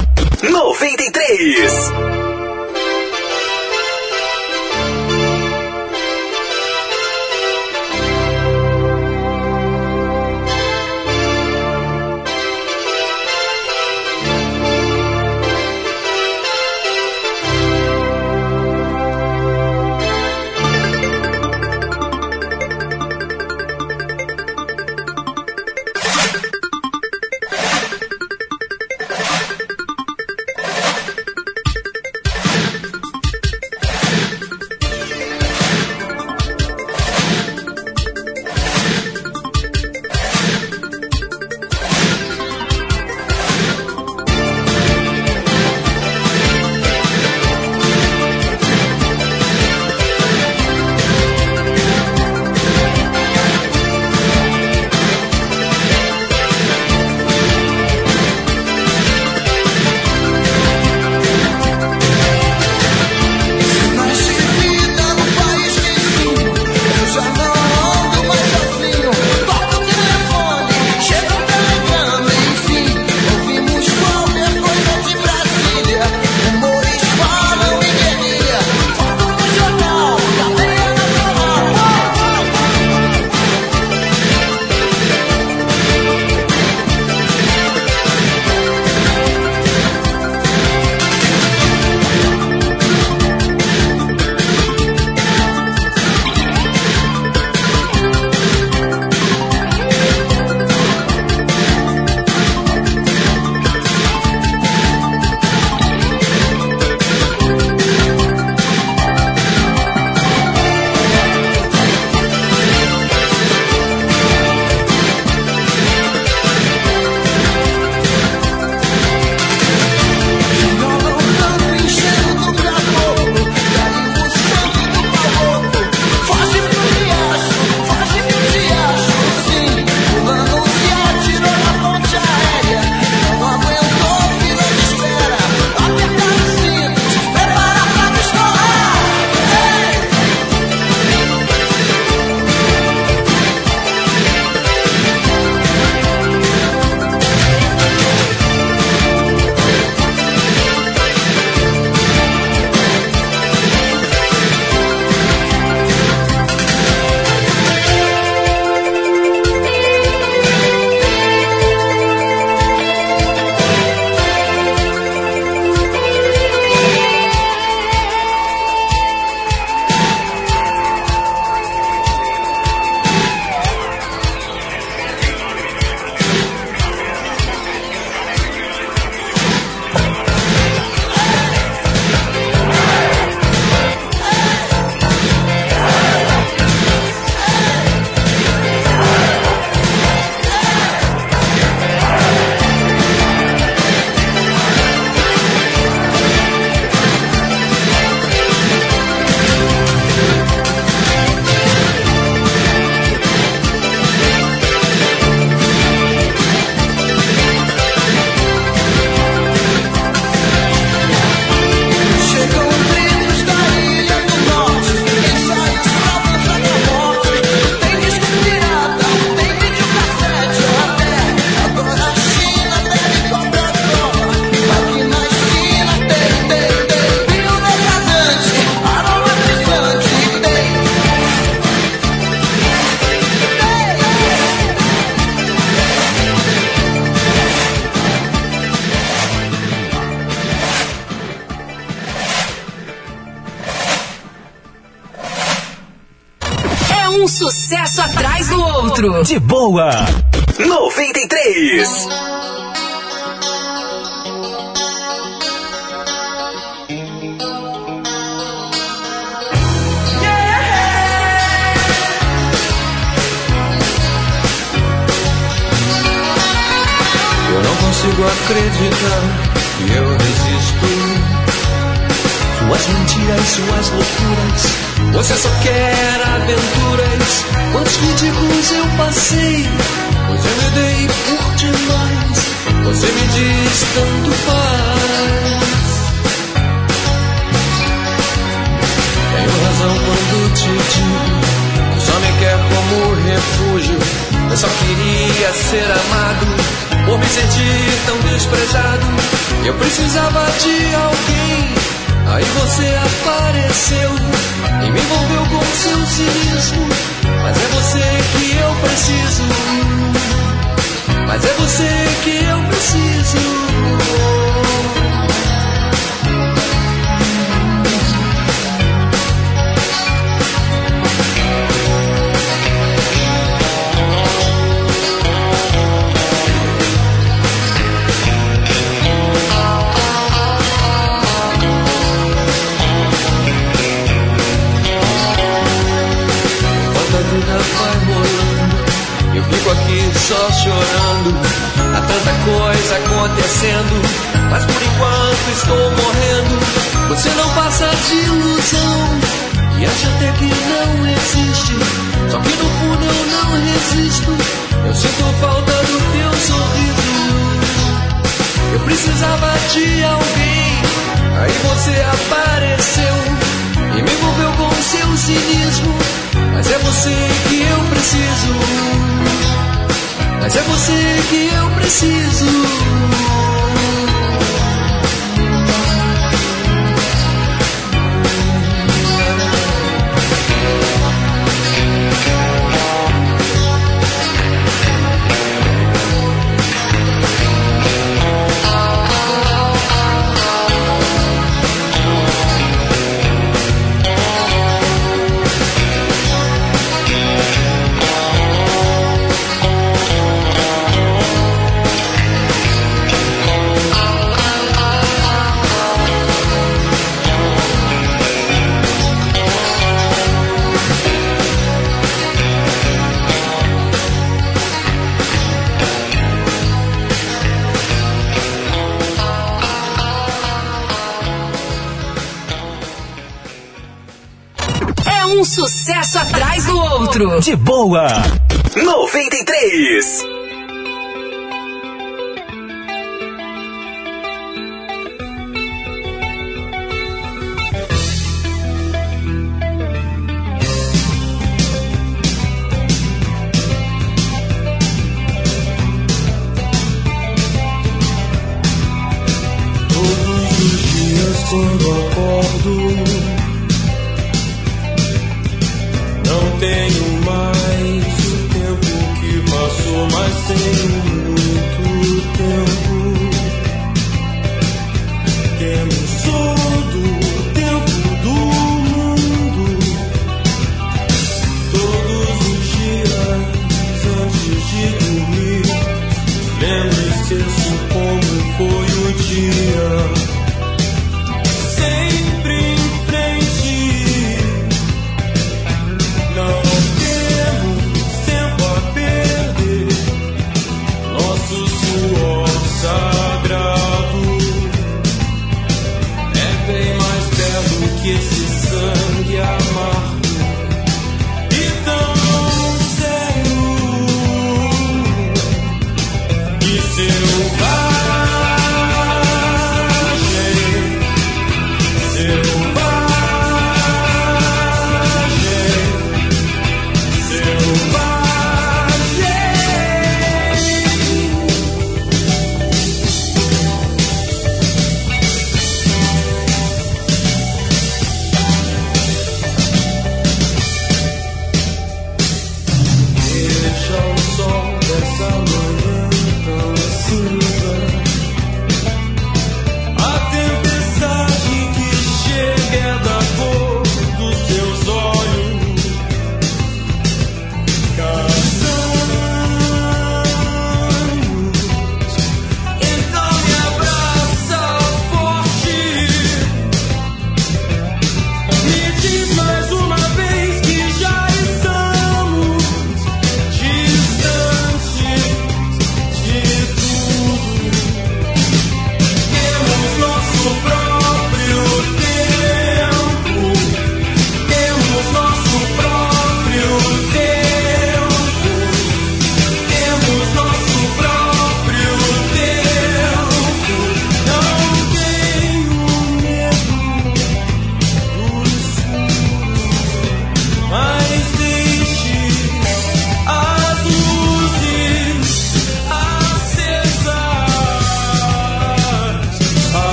Você só quer aventuras. Quantos ridículos eu passei. Pois eu me dei por demais. Você me diz tanto faz. Tenho razão quando te digo. que Só me quer como refúgio. Eu só queria ser amado. por me sentir tão desprezado. Eu precisava de alguém, aí você apareceu e me envolveu com seu cinismo. Mas é você que eu preciso, mas é você que eu preciso. Só chorando. Há tanta coisa acontecendo, mas por enquanto estou morrendo. Você não passa de ilusão e acha até que não existe. Só que no fundo eu não resisto. Eu sinto falta do teu sorriso. Eu precisava de alguém, aí você apareceu e me envolveu com seu cinismo. Mas é você que eu preciso. Mas é você que eu preciso. Outro. De boa. 93.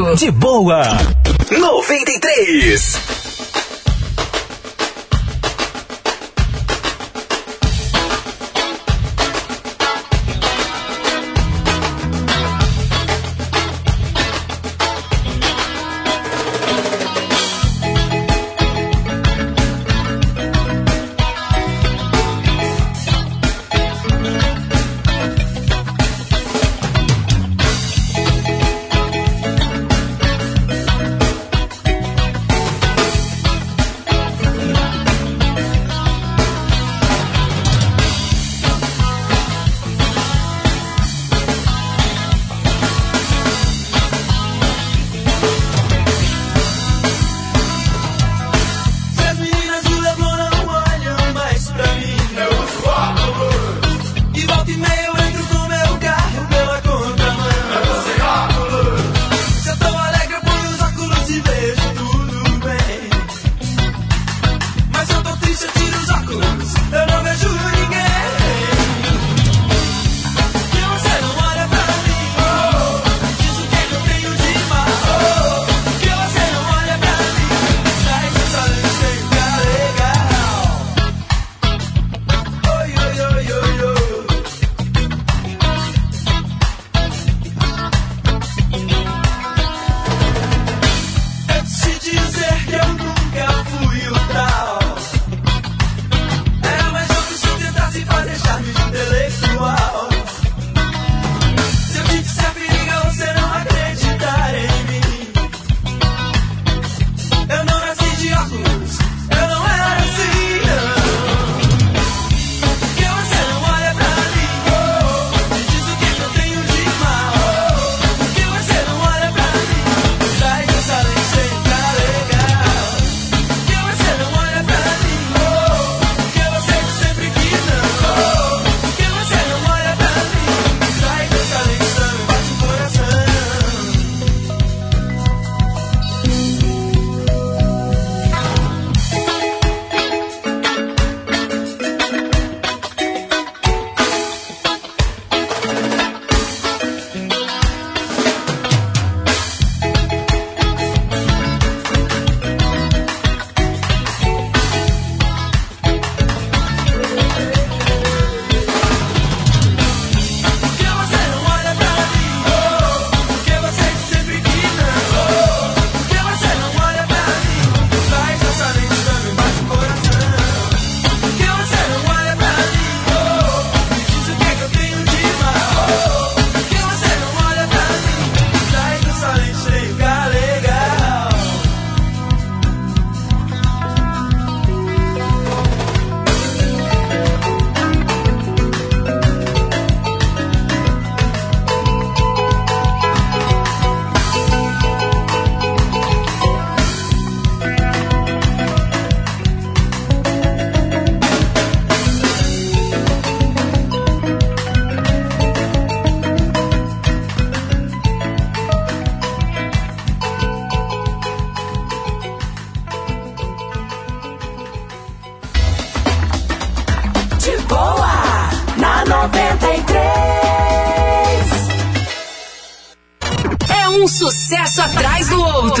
De boa. 93.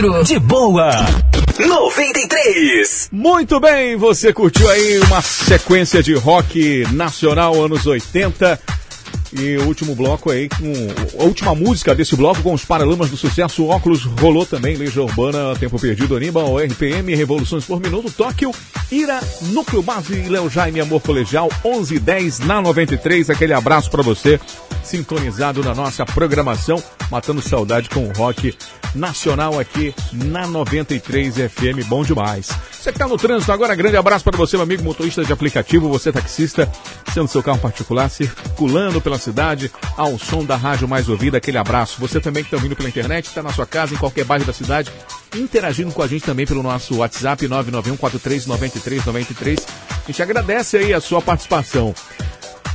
De boa. 93. Muito bem, você curtiu aí uma sequência de rock nacional anos 80. E o último bloco aí, com a última música desse bloco com os Paralamas do Sucesso, Óculos rolou também, Legião Urbana, Tempo Perdido, Aníbal, RPM, Revoluções por Minuto, Tóquio, Ira, Núcleo Base, Léo Jaime, Amor Colegial, 11 e 10 na 93. Aquele abraço pra você, sintonizado na nossa programação, matando saudade com o rock nacional aqui na 93 FM, bom demais. Você que tá no trânsito agora, grande abraço para você, meu amigo motorista de aplicativo, você taxista, sendo seu carro particular, circulando pela cidade, ao som da rádio mais ouvida, aquele abraço. Você também que está ouvindo pela internet, está na sua casa, em qualquer bairro da cidade, interagindo com a gente também pelo nosso WhatsApp 991439393. A gente agradece aí a sua participação.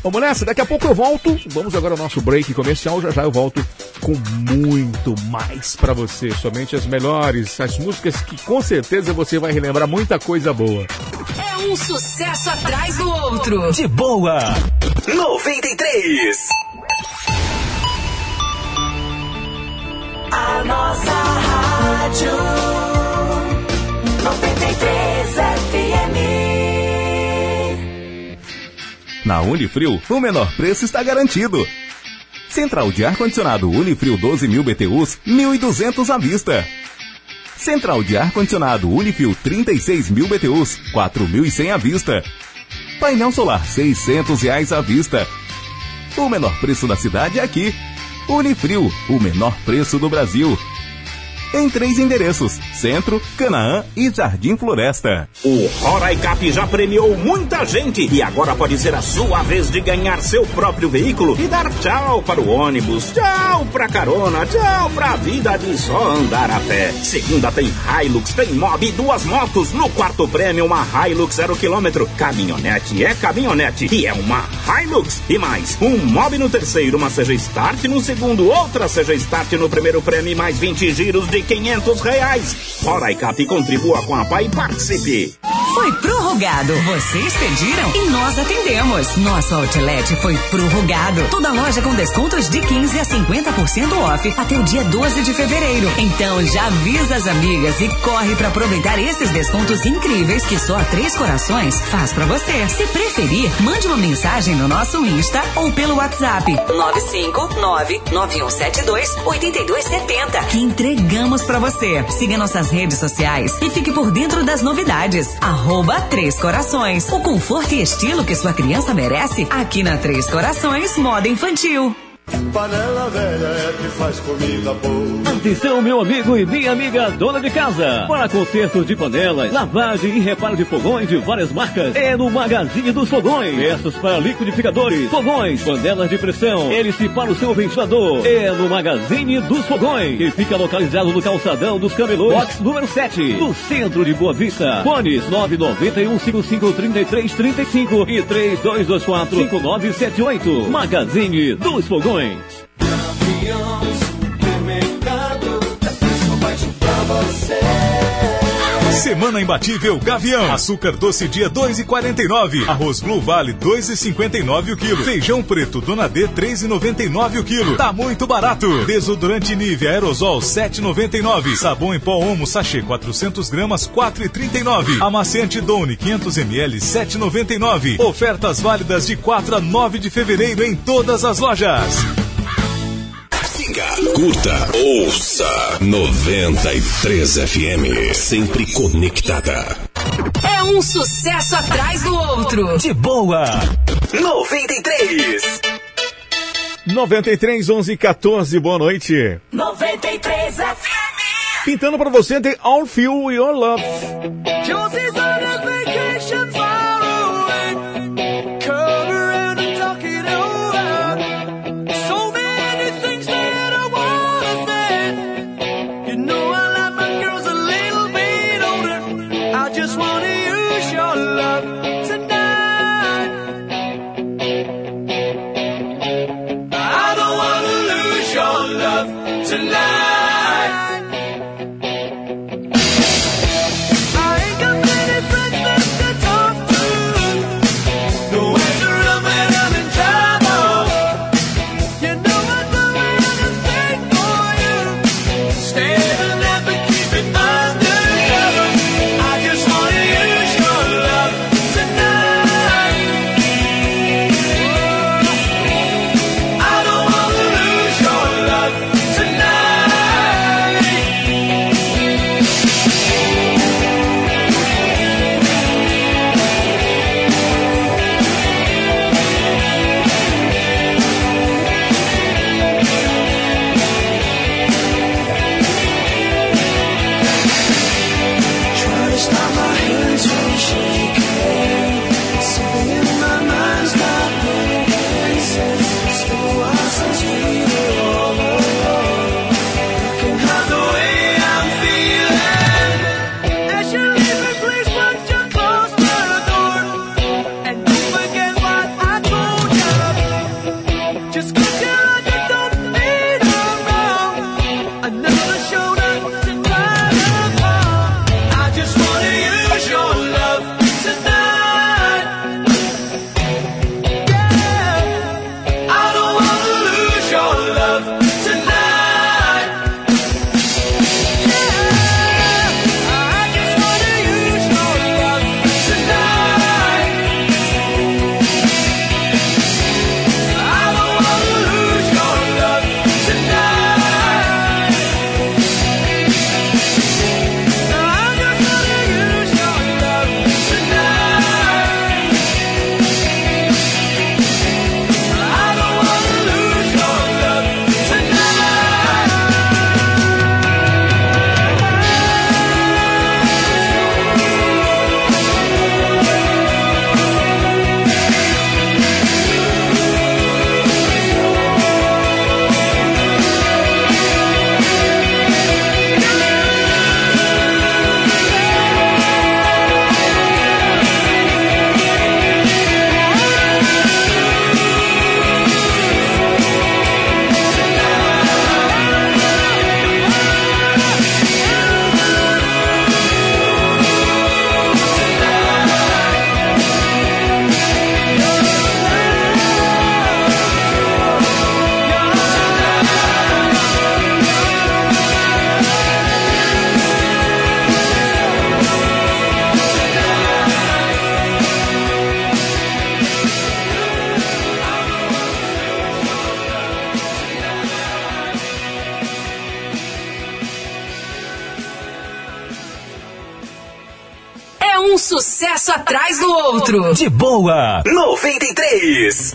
Vamos nessa, daqui a pouco eu volto. Vamos agora ao nosso break comercial. Já já eu volto com muito mais para você. Somente as melhores, as músicas que com certeza você vai relembrar muita coisa boa. É um sucesso atrás do outro. De boa. 93. A nossa rádio 93 FM. Na Unifrio, o menor preço está garantido. Central de ar-condicionado Unifrio 12 mil BTUs, 1.200 à vista. Central de ar-condicionado Unifrio 36 mil BTUs, 4.100 à vista. Painel solar 600 reais à vista. O menor preço da cidade é aqui. Unifrio, o menor preço do Brasil. Em três endereços: Centro, Canaã e Jardim Floresta. O Roraicap já premiou muita gente e agora pode ser a sua vez de ganhar seu próprio veículo e dar tchau para o ônibus, tchau pra carona, tchau pra vida de só andar a pé. Segunda tem Hilux, tem Mob e duas motos. No quarto prêmio, uma Hilux zero quilômetro. Caminhonete é caminhonete e é uma Hilux. E mais, um Mob no terceiro, uma CG Start no segundo, outra CG Start no primeiro prêmio mais 20 giros de 500 reais. Roraicap contribua com a PAI e participe. Foi prorrogado. Vocês pediram e nós atendemos. Nosso outlet foi prorrogado. Toda loja com descontos de 15 a 50% off até o dia 12 de fevereiro. Então já avisa as amigas e corre para aproveitar esses descontos incríveis que só a Três Corações faz para você. Se preferir, mande uma mensagem no nosso Insta ou pelo WhatsApp 959-9172-8270 que entregamos para você. Siga nossas redes sociais e fique por dentro das novidades. Arroba Três Corações. O conforto e estilo que sua criança merece aqui na Três Corações Moda Infantil. Panela velha é que faz comida boa. Atenção, meu amigo e minha amiga dona de casa. Para conserto de panelas, lavagem e reparo de fogões de várias marcas, é no Magazine dos Fogões. Peças para liquidificadores, fogões, panelas de pressão, hélice para o seu ventilador. É no Magazine dos Fogões, que fica localizado no calçadão dos camelôs, box número 7, no centro de Boa Vista. Fones 991 553335 e 3224 5978. Magazine dos Fogões. Gavião, Semana imbatível Gavião. Açúcar doce dia 2,49. Arroz Blue Vale 2,59 o quilo. Feijão preto Dona D 3,99 o quilo. Tá muito barato. Desodorante Nivea Aerosol 7,99. Sabão em pó Omo sachê 400 gramas 4,39. Amaciante Downy 500 ml 7,99. Ofertas válidas de 4 a 9 de fevereiro em todas as lojas. Siga, curta, ouça 93 FM, sempre conectada. É um sucesso atrás do outro. De boa. 93. 93 11 14, boa noite. 93 FM. Pintando pra você tem All Feel Your Love. de boa 93.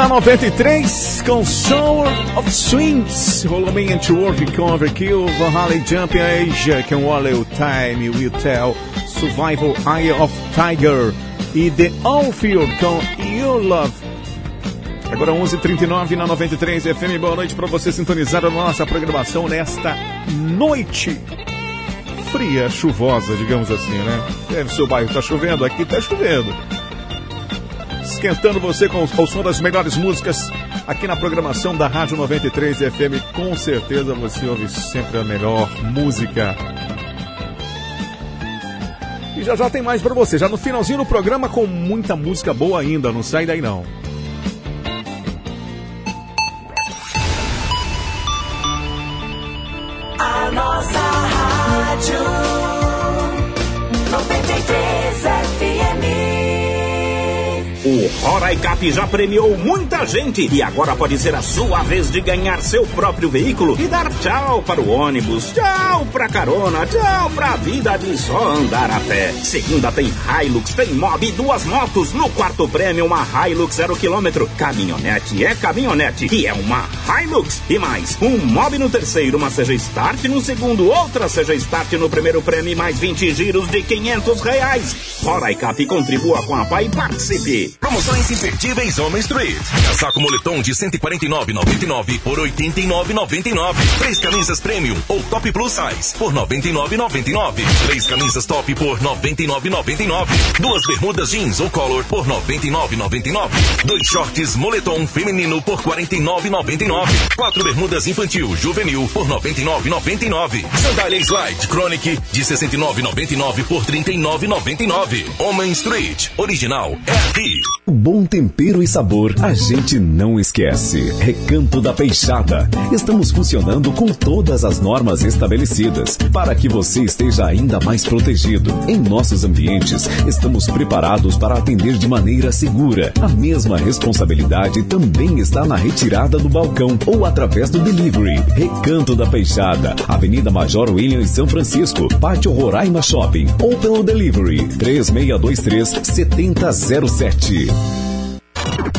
Na 93 com Soul of Swings, Rolling and Work com Overkill, Van Halen Jumping Asia com All Your Time Will Tell, Survival Eye of Tiger e The Outfield com Your Love. Agora 11h39 na 93 FM, boa noite para você sintonizar a nossa programação nesta noite fria, chuvosa, digamos assim, né? É, seu bairro tá chovendo, aqui tá chovendo esquentando você com o som das melhores músicas aqui na programação da Rádio 93 FM. Com certeza você ouve sempre a melhor música. E já já tem mais para você, já no finalzinho do programa com muita música boa ainda, não sai daí não. Roraicap já premiou muita gente e agora pode ser a sua vez de ganhar seu próprio veículo e dar tchau para o ônibus, tchau pra carona, tchau pra vida de só andar a pé. Segunda tem Hilux, tem Mob e duas motos. No quarto prêmio, uma Hilux zero quilômetro. Caminhonete é caminhonete e é uma Hilux. E mais, um Mob no terceiro, uma seja Start no segundo, outra seja Start no primeiro prêmio e mais 20 giros de 500 reais. Roraicap contribua com a PAI e participe. Promoções imperdíveis Home Street. Casaco moletom de 149,99 por 89,99. Três camisas premium ou top plus size por 99,99. Três camisas top por 99,99. Duas bermudas jeans ou color por 99,99. Dois shorts moletom feminino por 49,99. Quatro bermudas infantil juvenil por 99,99. Sandália Slide Chronic de 69,99 por 39,99. Homem Street original é aqui. Bom tempero e sabor a gente não esquece. Recanto da Peixada. Estamos funcionando com todas as normas estabelecidas para que você esteja ainda mais protegido. Em nossos ambientes, estamos preparados para atender de maneira segura. A mesma responsabilidade também está na retirada do balcão ou através do delivery. Recanto da Peixada, Avenida Major Williams São Francisco, Pátio Roraima Shopping ou pelo delivery 3623 7007.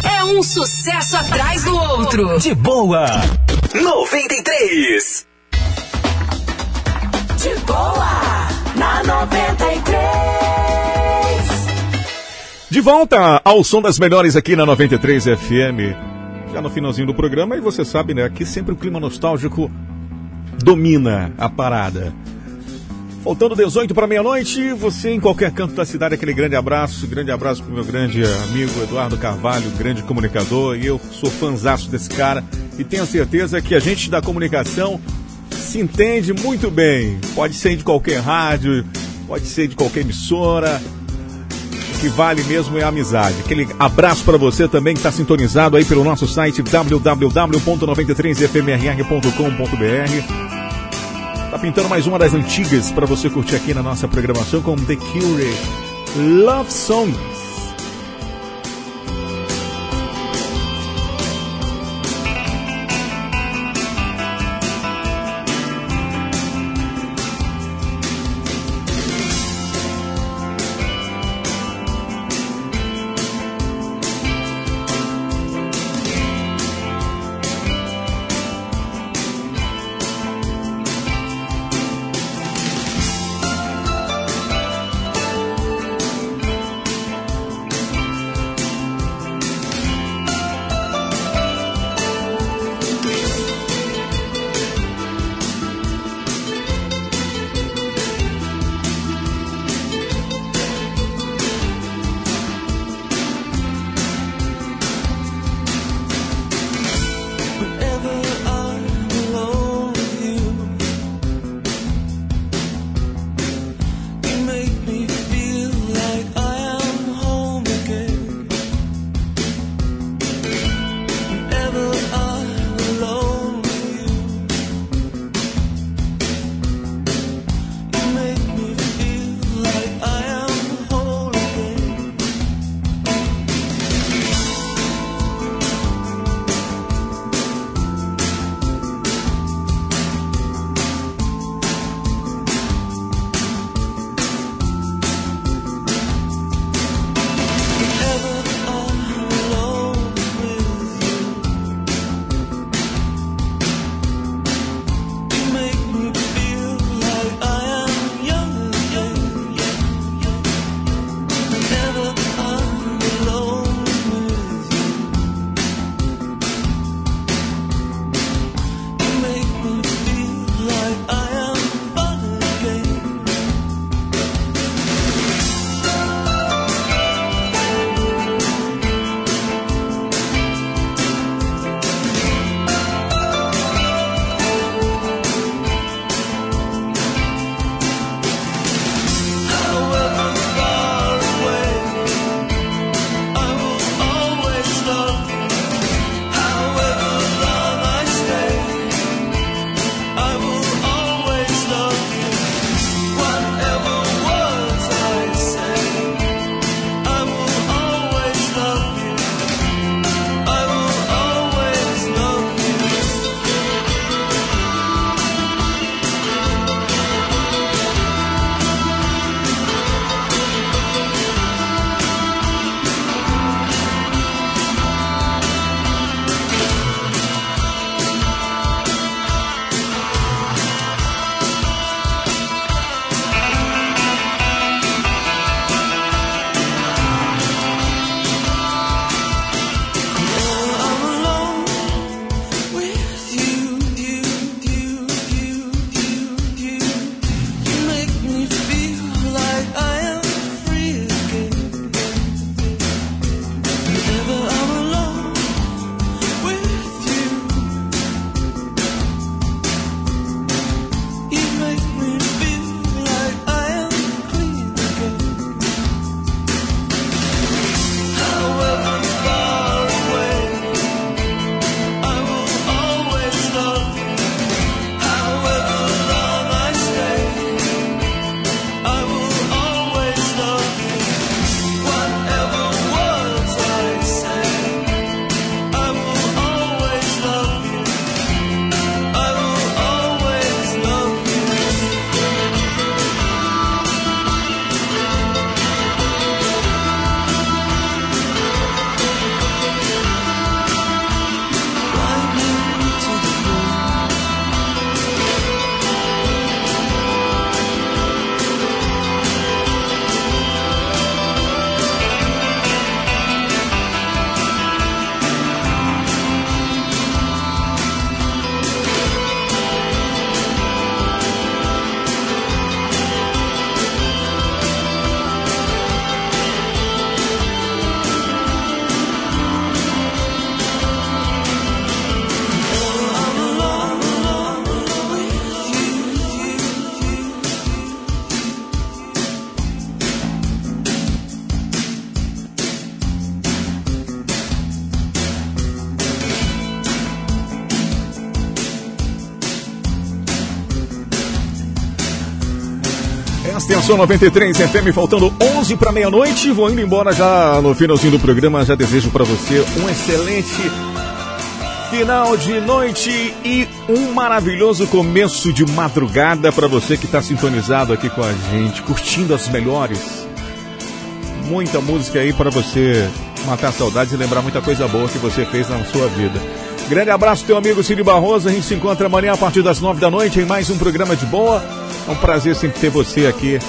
É um sucesso atrás do outro. De boa. 93. De boa, na 93. De volta ao som das melhores aqui na 93 FM. Já no finalzinho do programa, e você sabe, né? Aqui sempre o clima nostálgico domina a parada. Faltando 18 para meia-noite, você em qualquer canto da cidade, aquele grande abraço, grande abraço pro meu grande amigo Eduardo Carvalho, grande comunicador, e eu sou fanzaço desse cara e tenho certeza que a gente da comunicação se entende muito bem. Pode ser de qualquer rádio, pode ser de qualquer emissora. Que vale mesmo é a amizade. Aquele abraço para você também que está sintonizado aí pelo nosso site www.93fmrr.com.br. Tá pintando mais uma das antigas para você curtir aqui na nossa programação com The Cure Love Songs. Sua 93 FM, faltando 11 para meia-noite. Vou indo embora já no finalzinho do programa. Já desejo para você um excelente final de noite e um maravilhoso começo de madrugada para você que está sintonizado aqui com a gente, curtindo as melhores. Muita música aí para você matar saudades e lembrar muita coisa boa que você fez na sua vida. Grande abraço, teu amigo Círio Barroso. A gente se encontra amanhã a partir das nove da noite em mais um programa de boa. É um prazer sempre ter você aqui.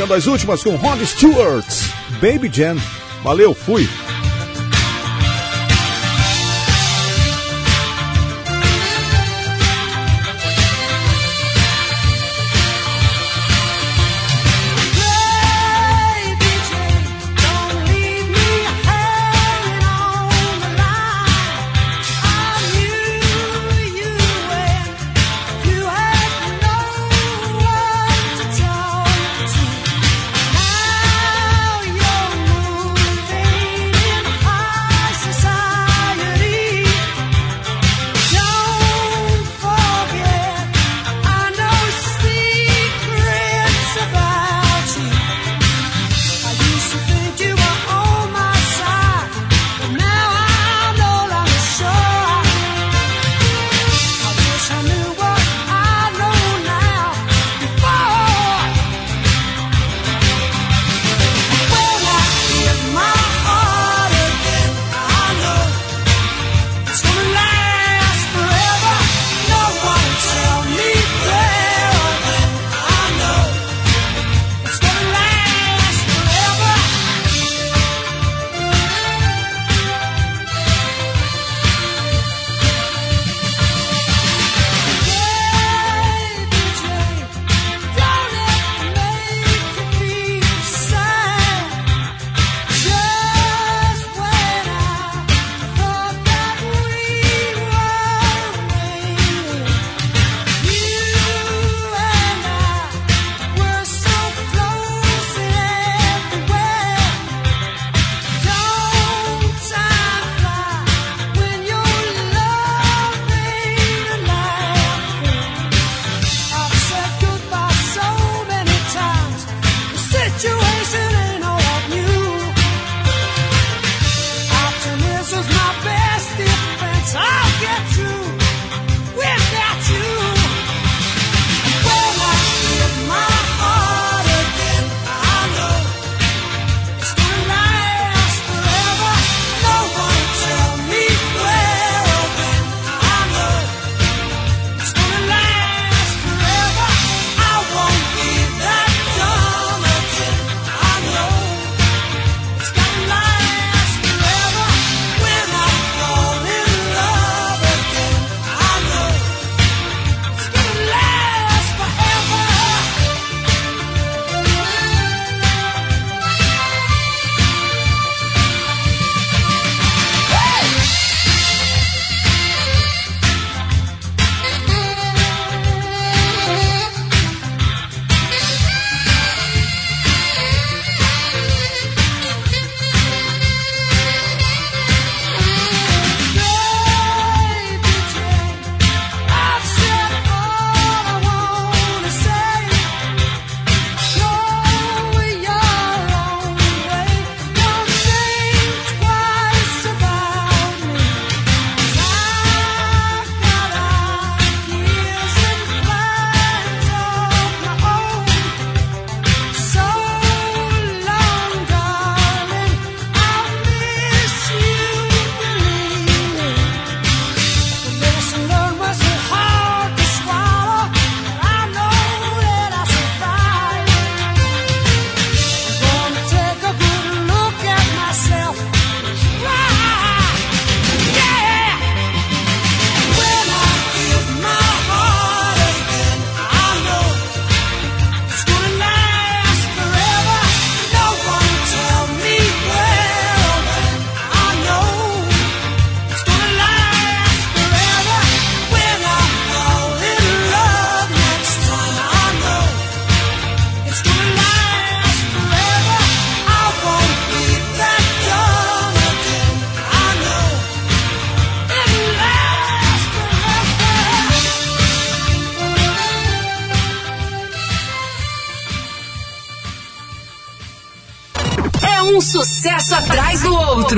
Fechando as últimas com Rod Stewart, Baby Jen. Valeu, fui.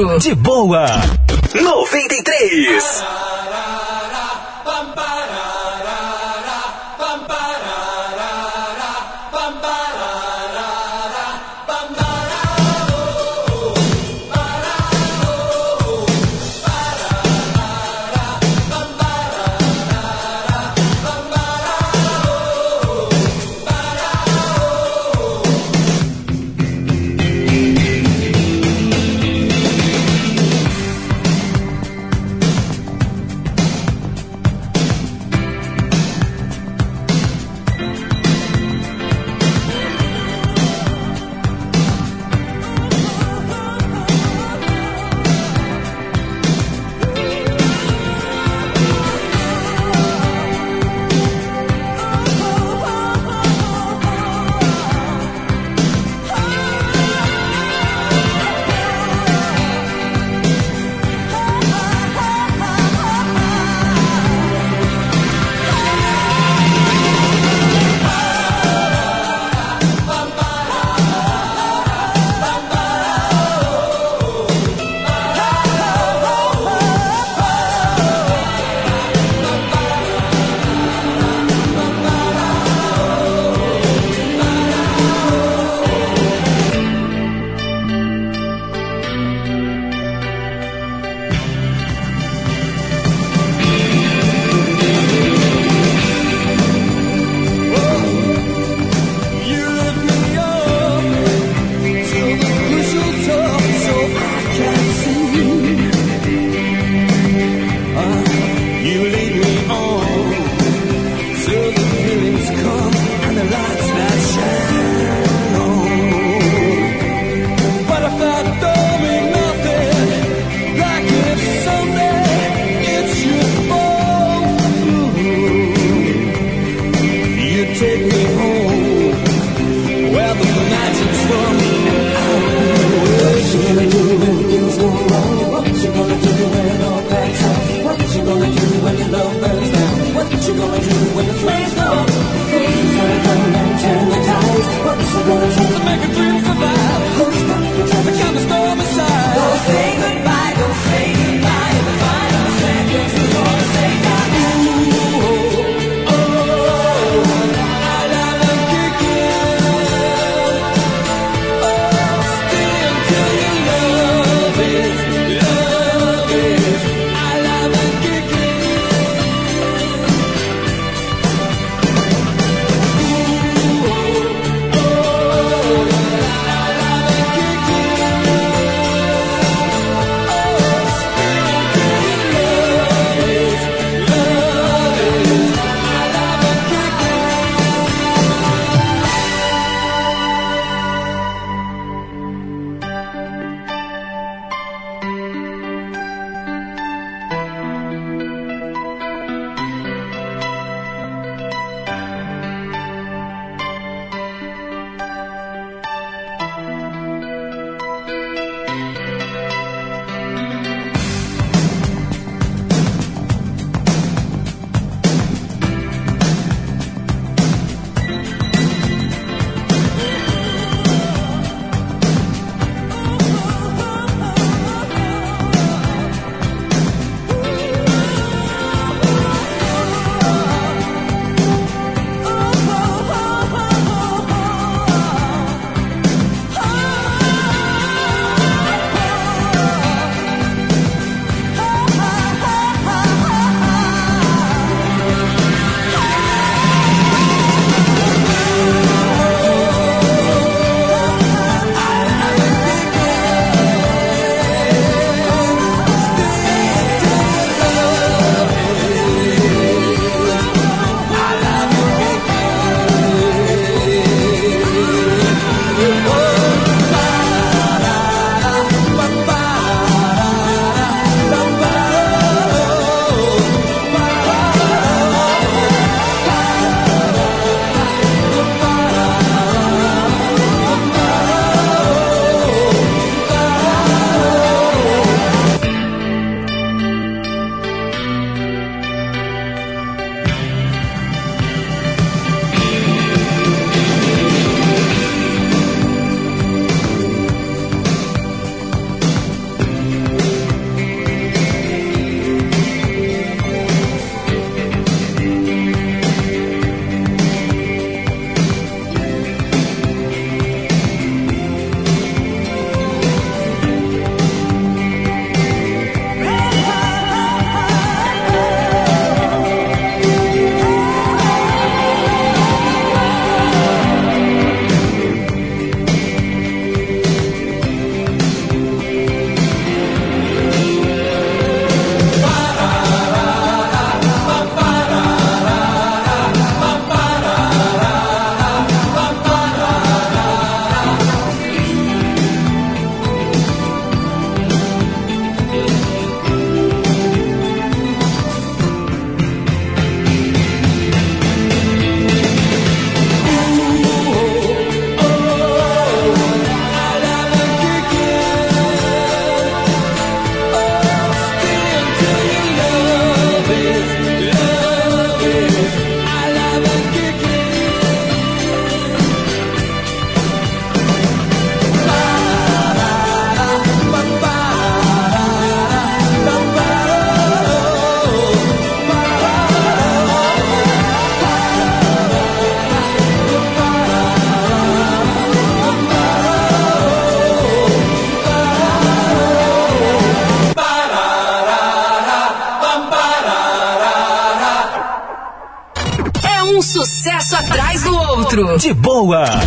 De boa. É